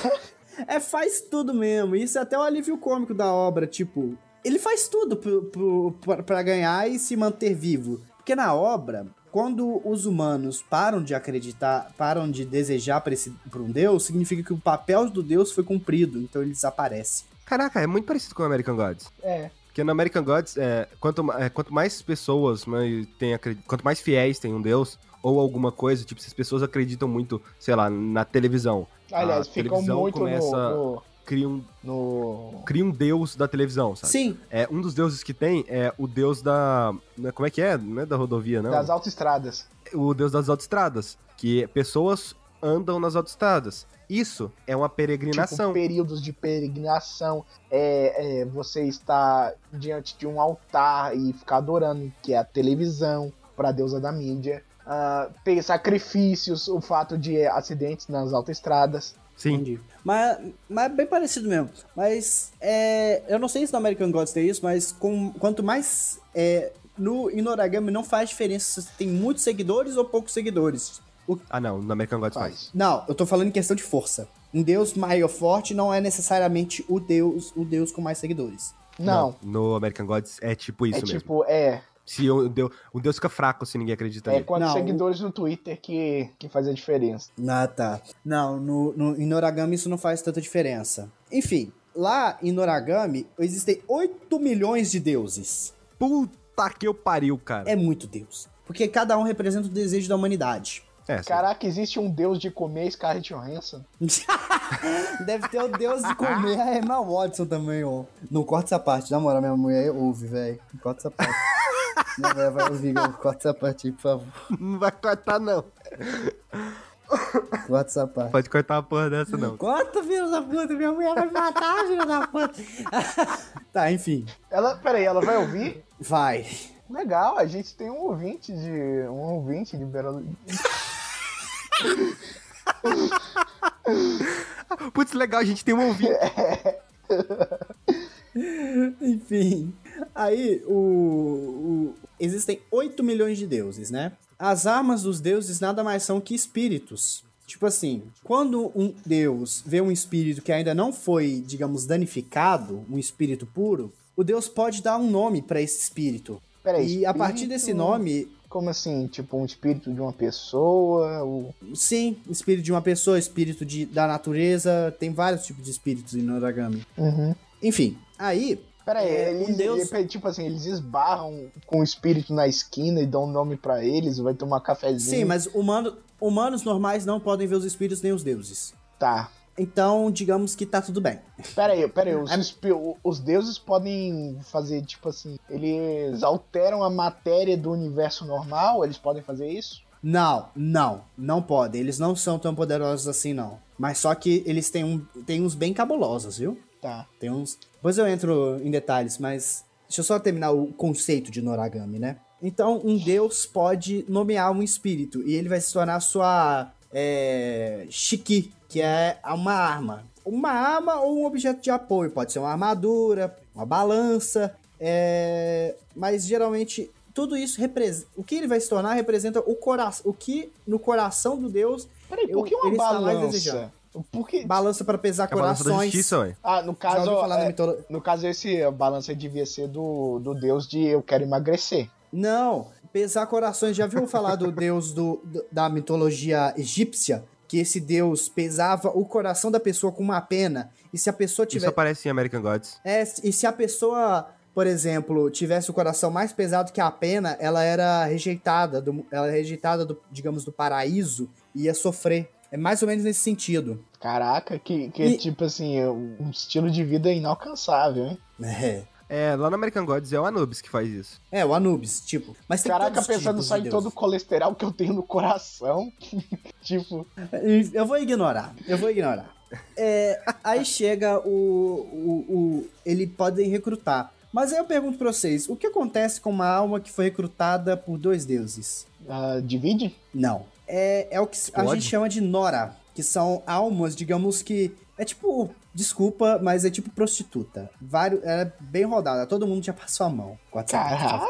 É, faz tudo mesmo. Isso é até o alívio cômico da obra, tipo, ele faz tudo pra ganhar e se manter vivo. Porque na obra, quando os humanos param de acreditar, param de desejar para um deus, significa que o papel do deus foi cumprido, então ele desaparece. Caraca, é muito parecido com o American Gods. É. Porque no American Gods, é, quanto, é, quanto mais pessoas mas tem, acre- quanto mais fiéis tem um deus ou alguma coisa, tipo, se as pessoas acreditam muito, sei lá, na televisão. Aliás, a ficam televisão muito começa, no, Cria um, no, cria um deus da televisão, sabe? Sim, É, um dos deuses que tem é o deus da... né, Como é que é? Não é da rodovia, não. das autoestradas. o deus das autoestradas, que pessoas andam nas autoestradas. Isso é uma peregrinação. Tipo, períodos de peregrinação. É, é, você está diante de um altar e ficar adorando, que é a televisão, para a deusa da mídia. Ah, ter sacrifícios, o fato de acidentes nas autoestradas. Sim. entendi. Mas, mas é bem parecido mesmo. Mas é, eu não sei se no American Gods tem isso, mas com, quanto mais. É, no Inoragami não faz diferença se tem muitos seguidores ou poucos seguidores. O- Ah, não, no American Gods faz. Faz. não, eu tô falando em questão de força. Um deus maior forte não é necessariamente o deus, o deus com mais seguidores. Não, No American Gods é tipo isso é mesmo. tipo, é, Se o deus, o deus fica fraco se ninguém acredita é nele. quantos Não, seguidores no Twitter que, que faz a diferença. Ah, tá. Não, no, no, em Noragami isso não faz tanta diferença. Enfim, lá em Noragami existem 8 milhões de deuses. Puta que eu pariu, cara. É muito deus. Porque cada um representa o desejo da humanidade. É. Caraca, existe um deus de comer Scarlett Johansson? Deve ter o deus de comer a Emma Watson também, ó. Não corta essa parte, na moral, minha mulher ouve, velho. Não corta essa parte. minha mulher vai ouvir, ó. corta essa parte aí, por favor. Não vai cortar, não. Corta essa parte. Pode cortar uma porra dessa, não. Corta, filho da puta, minha mulher vai me matar, filho da puta. tá, enfim. Ela, peraí, ela vai ouvir? Vai. Legal, a gente tem um ouvinte de. um ouvinte de Belo. Putz, legal, a gente tem um ouvinte. Enfim, aí o, o- existem 8 milhões de deuses, né? As armas dos deuses nada mais são que espíritos. Tipo assim, quando um deus vê um espírito que ainda não foi, digamos, danificado, um espírito puro, o deus pode dar um nome pra esse espírito. Peraí, e a partir espírito- desse nome, Como assim? Tipo, um espírito de uma pessoa? O... sim, espírito de uma pessoa, espírito de, da natureza, tem vários tipos de espíritos em Noragami. Enfim, aí Peraí, É, eles, deus- ele- tipo assim, eles esbarram com o espírito na esquina e dão um nome pra eles, vai tomar cafezinho. Sim, mas humano- humanos normais não podem ver os espíritos nem os deuses. Tá. Então, digamos que tá tudo bem. Peraí, peraí, os, É- os deuses podem fazer, tipo assim, eles alteram a matéria do universo normal? Eles podem fazer isso? Não, não, não podem. Eles não são tão poderosos assim, não. Mas só que eles têm, um, têm uns bem cabulosos, viu? Tá. Tem uns. Depois eu entro em detalhes, mas deixa eu só terminar o conceito de Noragami, né? Então, um deus pode nomear um espírito e ele vai se tornar sua é, Shiki, que é uma arma. Uma arma ou um objeto de apoio. Pode ser uma armadura, uma balança, é, mas geralmente tudo isso representa. O que ele vai se tornar representa o coração. O que no coração do deus Peraí, por que uma balança? Por que... balança para pesar É a balança da corações. justiça, ué. Ah, no caso, é, mitolo- no caso esse balança devia ser do, do deus de eu quero emagrecer. Não, pesar corações. Já viu falar do deus do, do- da mitologia egípcia? Que esse deus pesava o coração da pessoa com uma pena. E se a pessoa Isso tiver. aparece em American Gods. É, e se a pessoa, por exemplo, tivesse o coração mais pesado que a pena, ela era rejeitada. Do, ela era rejeitada, do, digamos, do paraíso e ia sofrer. É mais ou menos nesse sentido. Caraca, que, que E- tipo assim, um estilo de vida inalcançável, hein? É. É, lá no American Gods é o Anubis que faz isso. É, o Anubis, tipo. Mas tem Caraca, pensando tipos só em deus. todo o colesterol que eu tenho no coração. tipo, Eu vou ignorar, eu vou ignorar. É, aí chega o, o, o- Ele podem recrutar. Mas aí eu pergunto pra vocês: o que acontece com uma alma que foi recrutada por dois deuses? ah, divide? Não. É, é o que a Pode? gente chama de Nora, que são almas, digamos que. É tipo. Desculpa, mas é tipo prostituta. Vários, é bem rodada, todo mundo já passou a mão. com a Caraca!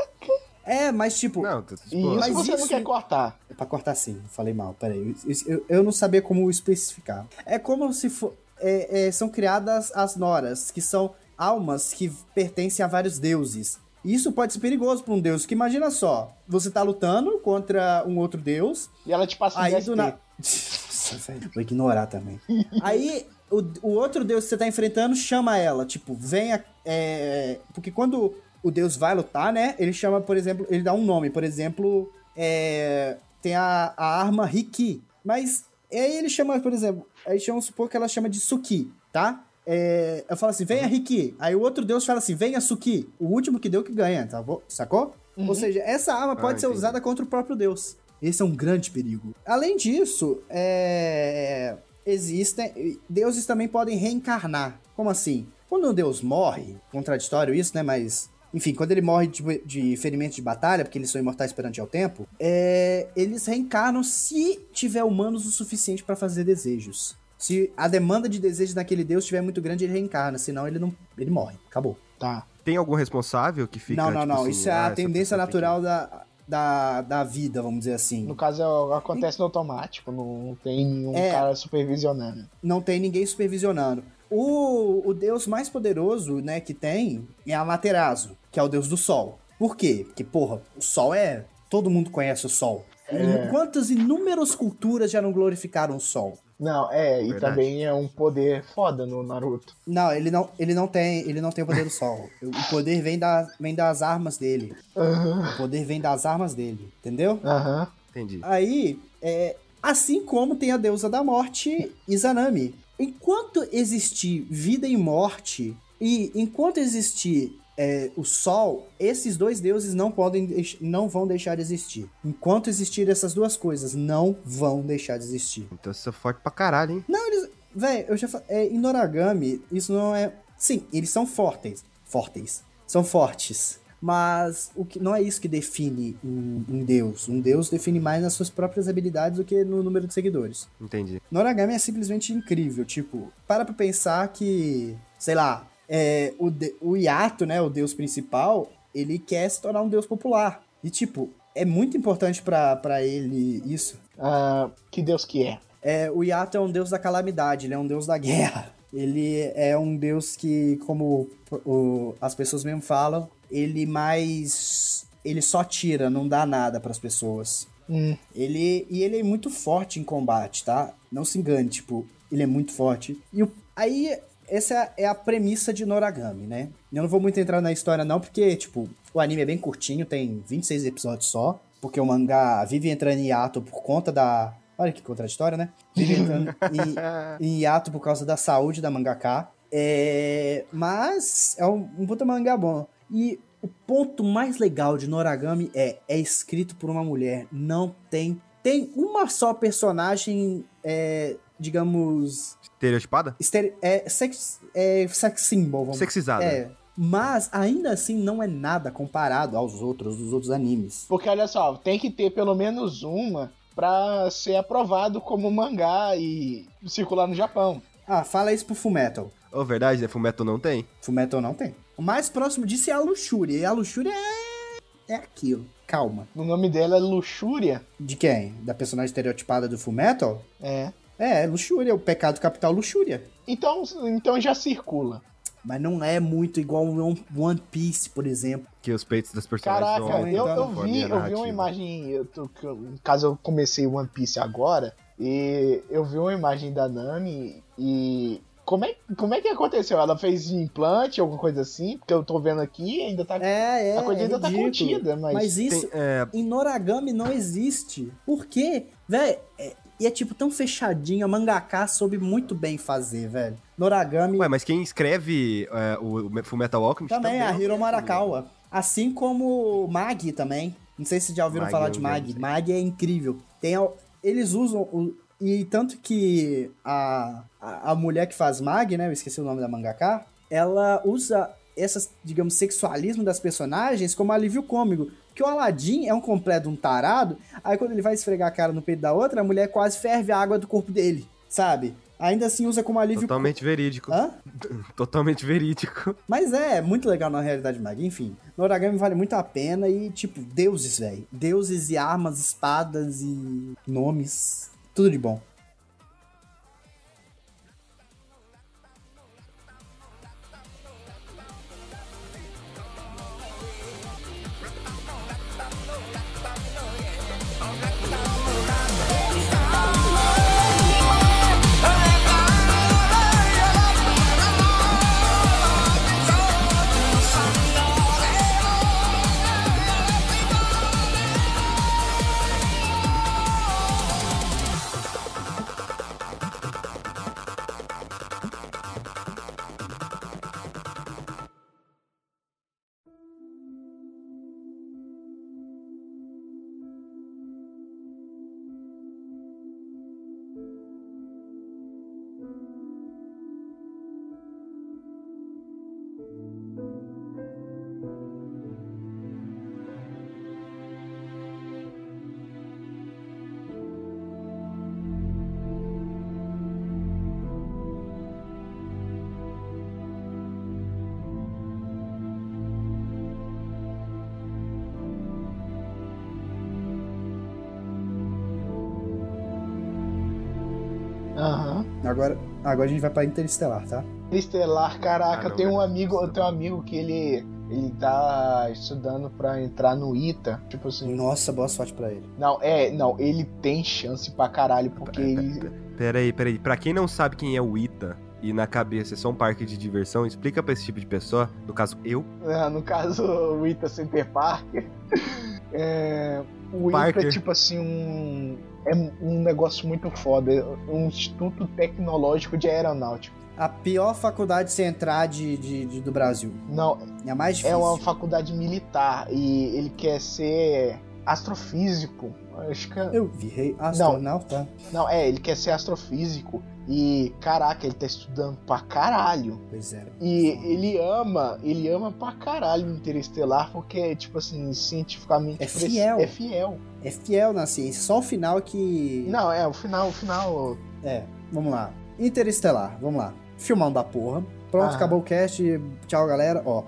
É, mas tipo. Não, E pô, isso Mas você não isso- quer cortar. É pra cortar sim, falei mal, peraí. Eu, eu, eu não sabia como especificar. É como se for. é, é, são criadas as noras, que são almas que pertencem a vários deuses. Isso pode ser perigoso pra um deus, que imagina só, você tá lutando contra um outro deus, E ela te passa aí do velho, vou ignorar também. Aí o, o outro deus que você tá enfrentando chama ela, tipo, venha... É... Porque quando o deus vai lutar, né, ele chama, por exemplo, ele dá um nome, por exemplo, é... tem a, a arma Riki, mas aí ele chama, por exemplo, aí vamos supor que ela chama de Suki, tá? É, eu falo assim, venha Riki. Aí o outro deus fala assim, venha Suki. O último que deu que ganha, tá bom? Sacou? Ou seja, essa arma pode Ah, ser entendi. usada contra o próprio deus. Esse é um grande perigo. Além disso, é, existem. Deuses também podem reencarnar. Como assim? Quando um deus morre, contraditório isso, né? Mas. Enfim, quando ele morre de, de ferimento de batalha, porque eles são imortais perante ao tempo, é, eles reencarnam se tiver humanos o suficiente pra fazer desejos. Se a demanda de desejos naquele deus estiver muito grande, ele reencarna. Senão, ele não. ele morre. Acabou. Tá. Tem algum responsável que fica, não, não, tipo não. assim, Isso é ah, a tendência natural da, da, da vida, vamos dizer assim. No caso, é- acontece no automático, não tem nenhum É. cara supervisionando. não tem ninguém supervisionando. O, o deus mais poderoso, né, que tem é Amaterasu, que é o deus do sol. Por quê? Porque, porra, o sol é. Todo mundo conhece o sol. É. Quantas inúmeras culturas já não glorificaram o sol? Não, é, e Verdade. também é um poder foda no Naruto. Não, ele não, ele não tem, ele não tem o poder do sol. O poder vem, da, vem das armas dele. Aham. O poder vem das armas dele, entendeu? Aham. Entendi. Aí, é, assim como tem a deusa da morte, Izanami. Enquanto existir vida e morte, e enquanto existir é, o sol, esses dois deuses não podem, não vão deixar de existir. Enquanto existir essas duas coisas, não vão deixar de existir. Então você é forte pra caralho, hein? Não, eles, véi, eu já falei, é, em Noragami, isso não é, sim, eles são fortes, fortes, são fortes. Mas o que não é isso que define um, um deus. Um deus define mais nas suas próprias habilidades do que no número de seguidores. Entendi. Noragami é simplesmente incrível. Tipo, para pra pensar que, sei lá, é, o, de- o Yato, né, o deus principal, ele quer se tornar um deus popular. E, tipo, é muito importante pra pra ele isso. Ah, que Deus que é. É, o Yato é um deus da calamidade, ele é um deus da guerra. Ele é um deus que, como o- as pessoas mesmo falam, ele mais. Ele só tira, não dá nada pras pessoas. Hum, Ele, e ele é muito forte em combate, tá? Não se engane, tipo, ele é muito forte. E o- aí, essa é a premissa de Noragami, né? Eu não vou muito entrar na história não, porque, tipo, o anime é bem curtinho, tem 26 episódios só. Porque o mangá vive entrando em hiato por conta da... Olha que contraditório, né? Vive entrando em, em hiato por causa da saúde da mangaka. É... Mas é um, um puta mangá bom. E o ponto mais legal de Noragami é é escrito por uma mulher. Não tem. Tem uma só personagem, é, digamos. Estereotipada? estere- é, sex, é sex symbol. Vamos, Sexizada. É. Mas ainda assim não é nada comparado aos outros, dos outros animes. porque olha só, tem que ter pelo menos uma pra ser aprovado como mangá e circular no Japão. Ah, fala isso pro Fullmetal. Ô, verdade, né? Fumeto não tem? Fullmetal não tem. O mais próximo disso é a luxúria. E a luxúria é. É aquilo. Calma. O nome dela é Luxúria. De quem? Da personagem estereotipada do Fullmetal? É. É, luxúria, o pecado capital luxúria. Então, então já circula. Mas não é muito igual um One- Piece, por exemplo. Que os peitos das personagens Caraca, então, eu, eu vi, eu vi uma imagem. Eu tô, no caso, eu comecei One Piece agora. E eu vi uma imagem da Nami e. Como é, como é que aconteceu? Ela fez implante, alguma coisa assim? Porque eu tô vendo aqui ainda tá. É, é. a coisa ainda é tá ridículo. contida, mas. Mas isso Tem, é, em Noragami não existe. Por quê? Véi, é, e é tipo tão fechadinho. A mangaka soube muito bem fazer, velho. Noragami Ué, mas quem escreve é, o o Fullmetal Alchemist também, a é Hiro o- Marakawa. Assim como Mag também. Não sei se já ouviram Mag falar de Mag. Mag é incrível. Tem, eles usam. o- e tanto que a, a, a mulher que faz Mag, né? Eu esqueci o nome da mangaka. Ela usa essas, digamos, sexualismo das personagens como alívio cômico. Porque o Aladdin é um completo um tarado. Aí quando ele vai esfregar a cara no peito da outra, a mulher quase ferve a água do corpo dele. Sabe? Ainda assim usa como alívio Totalmente verídico. Hã? Totalmente verídico. Mas é, muito legal na realidade mag. Enfim, Noragami vale muito a pena e, tipo, deuses, velho. Deuses e armas, espadas e nomes. Tudo de bom. Agora, a gente vai pra Interestelar, tá? Interestelar, caraca, Ah, não, eu tenho um amigo, eu tenho um amigo que ele ele tá estudando pra entrar no ITA, tipo assim. Nossa, boa sorte pra ele. Não, é, não, ele tem chance pra caralho porque ele Peraí, peraí. Pra quem não sabe quem é o Ita e na cabeça é só um parque de diversão, explica pra esse tipo de pessoa, no caso eu, Ah, no caso, o Ita Center Park. é, o Parker. É tipo assim um. É um negócio muito foda. é Um instituto tecnológico de aeronáutica. A pior faculdade de você entrar de, de- de- do Brasil. Não, É a mais é difícil. uma faculdade militar e ele quer ser astrofísico. Acho que. Eu virei astronauta. Não, é, ele quer ser astrofísico. E caraca, ele tá estudando pra caralho. Pois é. E ele ama, ele ama pra caralho o Interestelar, porque, tipo assim, cientificamente. É fiel. É fiel. É fiel na ciência. Só o final que. Não, é, o final, o final. É, vamos lá. Interestelar, vamos lá. Filmão da porra. Pronto, Ah. acabou o cast. Tchau, galera. Ó,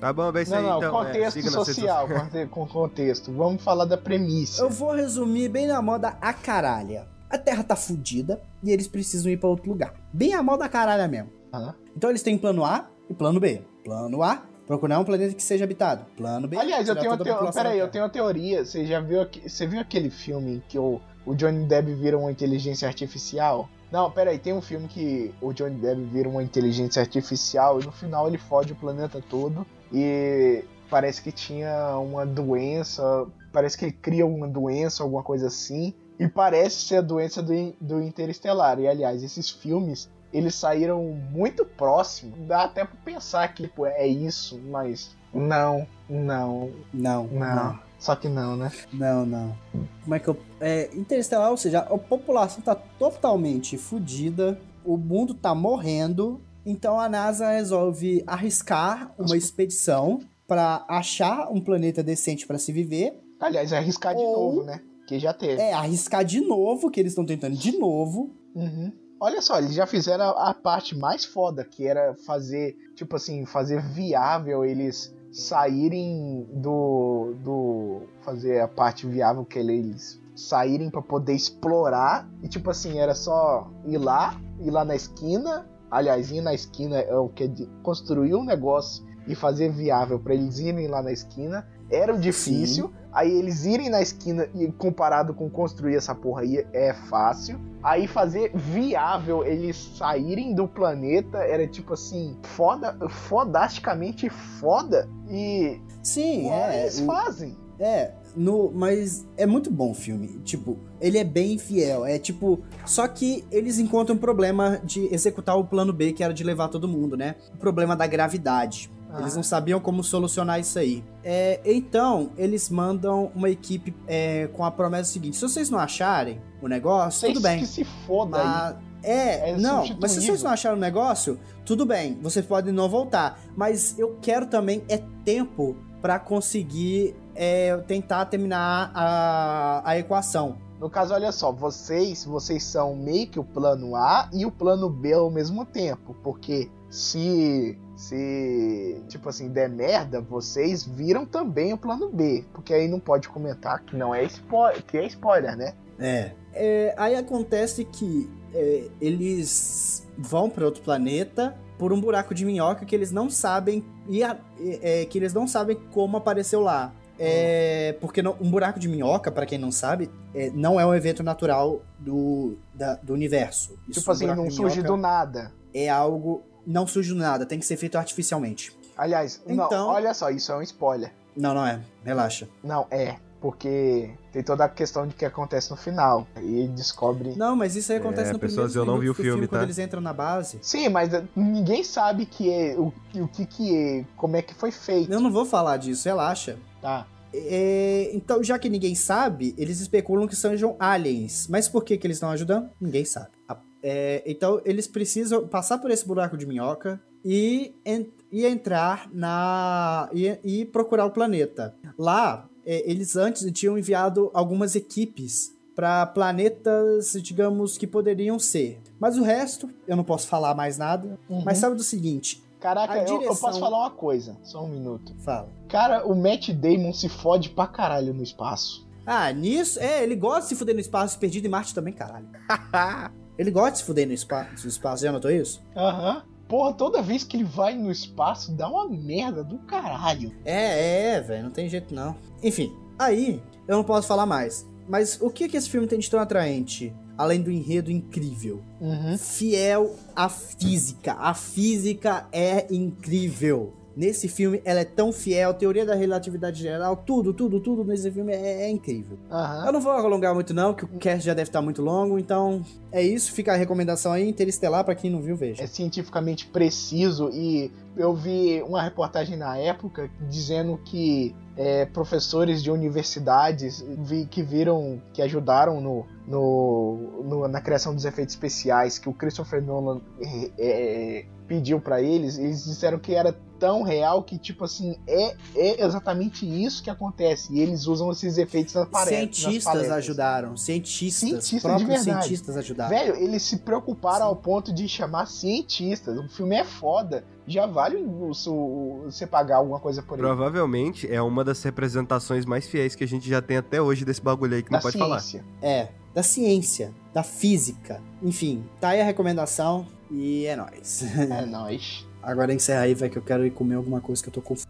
Tá bom, é isso Não, aí, não, então. contexto é, nas redes social, com contexto. Vamos falar da premissa. eu vou resumir bem na moda a caralha. A Terra tá fudida e eles precisam ir pra outro lugar. Bem a moda caralha mesmo. Aham. Então eles têm plano A e plano B. Plano A, procurar um planeta que seja habitado. Plano B. Aliás, eu tenho uma teoria. Peraí, eu tenho uma teoria. Você já viu, aqu- você viu aquele filme em que o, o Johnny Depp vira uma inteligência artificial? Não, peraí, tem um filme que o Johnny Depp vira uma inteligência artificial e no final ele fode o planeta todo e parece que tinha uma doença, parece que ele cria uma doença, alguma coisa assim, e parece ser a doença do, do Interestelar. E aliás, esses filmes eles saíram muito próximos. Dá até pra pensar que tipo, é isso, mas não, não, Não, não. não. Só que não, né? Não, não. Como é que eu. É, Interestelar, ou seja, a população tá totalmente fodida, o mundo tá morrendo, então a NASA resolve arriscar uma expedição pra achar um planeta decente pra se viver. Aliás, é arriscar de Ou- novo, né? Que já teve. É, arriscar de novo, que eles estão tentando de novo. Uhum. Olha só, eles já fizeram a parte mais foda, que era fazer, tipo assim, fazer viável eles saírem do. do. fazer a parte viável que eles saírem pra poder explorar. E tipo assim, era só ir lá, ir lá na esquina. Aliás, ir na esquina é o que é construir um negócio e fazer viável pra eles irem lá na esquina. Era difícil. Aí eles irem na esquina e comparado com construir essa porra aí é fácil. Aí fazer viável eles saírem do planeta era tipo assim, foda, fodasticamente foda. E Sim, é. eles fazem. É, no, mas é muito bom o filme. Tipo, ele é bem fiel. É tipo. Só que eles encontram um problema de executar o plano B, que era de levar todo mundo, né? O problema da gravidade. Eles Ah. não sabiam como solucionar isso aí. É, então, eles mandam uma equipe é, com a promessa seguinte: se vocês não acharem o negócio, Vocês tudo bem. que se foda aí. Mas, é, É não, mas se vocês não acharam o negócio, tudo bem, vocês podem não voltar. Mas eu quero também é tempo pra conseguir é, tentar terminar a, a equação. No caso, olha só, vocês, vocês são meio que o plano A e o plano B ao mesmo tempo, porque se se tipo assim der merda, vocês viram também o plano B, porque aí não pode comentar que não é spoiler, que é spoiler, né? É. É, aí acontece que é, eles vão pra outro planeta por um buraco de minhoca que eles não sabem e a- é, que eles não sabem como apareceu lá. É, porque não- um buraco de minhoca, pra quem não sabe, é, não é um evento natural do, da- do universo. Isso, tipo assim, um buraco não surge do nada. É algo não surge do nada, tem que ser feito artificialmente. Aliás, não, Então- olha só, isso é um spoiler. Não, não é. Relaxa. Não, é, porque tem toda a questão de que acontece no final. E ele descobre Não, mas isso aí acontece É, no pessoas, primeiro eu não vi o filme, quando tá? eles entram na base. Sim, mas ninguém sabe que é o, o que que é, como é que foi feito. Eu não vou falar disso, relaxa. Tá. É, então, já que ninguém sabe, eles especulam que sejam aliens. Mas por que, que eles estão ajudando? Ninguém sabe. A- é, então, eles precisam passar por esse buraco de minhoca e, en- e entrar na. E, e procurar o planeta. Lá, é, eles antes tinham enviado algumas equipes para planetas, digamos, que poderiam ser. Mas o resto, eu não posso falar mais nada. Uhum. Mas sabe do seguinte: Caraca, a eu- eu, direção- posso falar uma coisa, só um minuto. fala. Cara, o Matt Damon se fode pra caralho no espaço. Ah, nisso, é, ele gosta de se fuder no espaço perdido em Marte também, caralho. Ele gosta de se fuder no espaço, no espaço, já notou isso? Aham. Porra, toda vez que ele vai no espaço, dá uma merda do caralho. É, é, velho, não tem jeito não. Enfim, aí eu não posso falar mais. Mas o que que esse filme tem de tão atraente? Além do enredo incrível. Uhum. Fiel à física. A física é incrível. Nesse filme, ela é tão fiel, teoria da relatividade geral, tudo, tudo, tudo nesse filme é, é incrível. Eu Aham. não vou alongar muito não, que o cast já deve estar muito longo, então é isso, fica a recomendação aí, Interestelar, pra quem não viu, veja. É cientificamente preciso e eu vi uma reportagem na época dizendo que é, professores de universidades vi- que viram, que ajudaram no, no- no- na criação dos efeitos especiais que o Christopher Nolan é, é, pediu pra eles, eles disseram que era tão real que, tipo assim, é, é exatamente isso que acontece. E eles usam esses efeitos na parede. Cientistas ajudaram, cientistas, Cientistas próprios cientistas ajudaram. Velho, eles se preocuparam ao ponto de chamar cientistas. O filme é foda. Já vale o- o- você pagar alguma coisa por ele. Provavelmente é uma das representações mais fiéis que a gente já tem até hoje desse bagulho aí que não Da pode falar. ciência. É, da ciência, da física. Enfim, tá aí a recomendação e é nóis. É nóis. Agora encerra aí, vai que eu quero ir comer alguma coisa que eu tô com fome.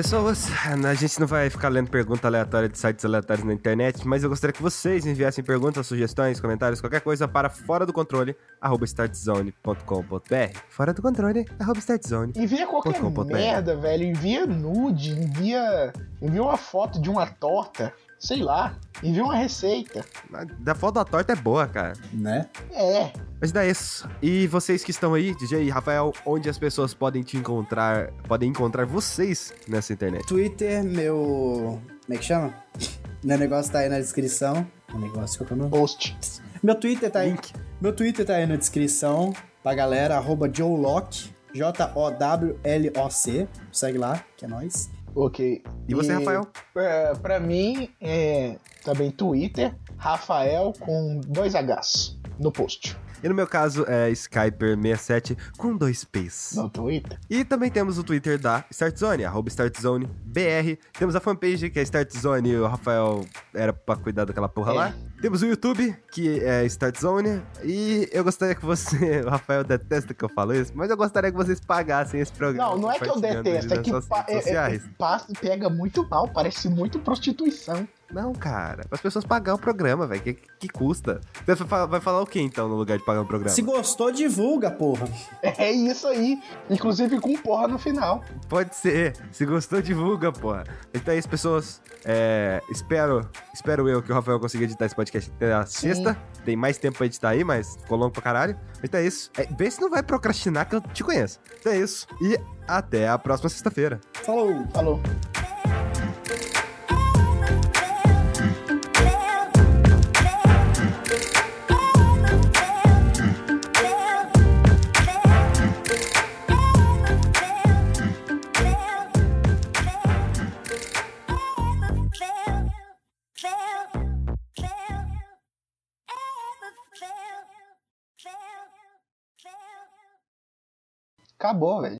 Pessoas, a gente não vai ficar lendo pergunta aleatória de sites aleatórios na internet, mas eu gostaria que vocês enviassem perguntas, sugestões, comentários, qualquer coisa para fora do controle, arroba startzone.com.br. Fora do controle, arroba startzone. Envia qualquer merda, velho. Envia nude, envia. Envia uma foto de uma torta. Sei lá. Envia uma receita. Da foto da torta é boa, cara. Né? É. Mas dá isso. E vocês que estão aí, DJ e Rafael, onde as pessoas podem te encontrar, podem encontrar vocês nessa internet? Twitter, meu. Como é que chama? Meu negócio tá aí na descrição. O negócio que eu tô no. Post. Meu Twitter tá aí. Link. Meu Twitter tá aí na descrição pra galera, arroba Joe Locke, J-O-W-L-O-C. Segue lá, que é nóis. Ok. E você, Rafael? Pra, pra mim, é também Twitter, Rafael com dois Hs no post. E no meu caso é Skyper67 com dois P's. No Twitter. E também temos o Twitter da Startzone, arroba StartZoneBR. Temos a fanpage que é Startzone, o Rafael era pra cuidar daquela porra É. lá. Temos o YouTube, que é Startzone. E eu gostaria que você, o Rafael detesta que eu falo isso, mas eu gostaria que vocês pagassem esse programa. Não, não é que eu detesto, é que pa- é- é- passa- pega muito mal, parece muito prostituição. Não, cara, as pessoas pagar o programa, velho, que, que custa? Você vai falar o que então no lugar de pagar o programa? Se gostou, divulga, porra. É isso aí. Inclusive com porra no final. Pode ser. Se gostou, divulga, porra. Então é isso, pessoas. É, espero, espero eu que o Rafael consiga editar esse podcast até a sexta. Tem mais tempo pra editar aí, mas ficou longo pra caralho. Então é isso. É, vê se não vai procrastinar que eu te conheço. Então é isso. E até a próxima sexta-feira. Falou! Falou. Acabou, velho.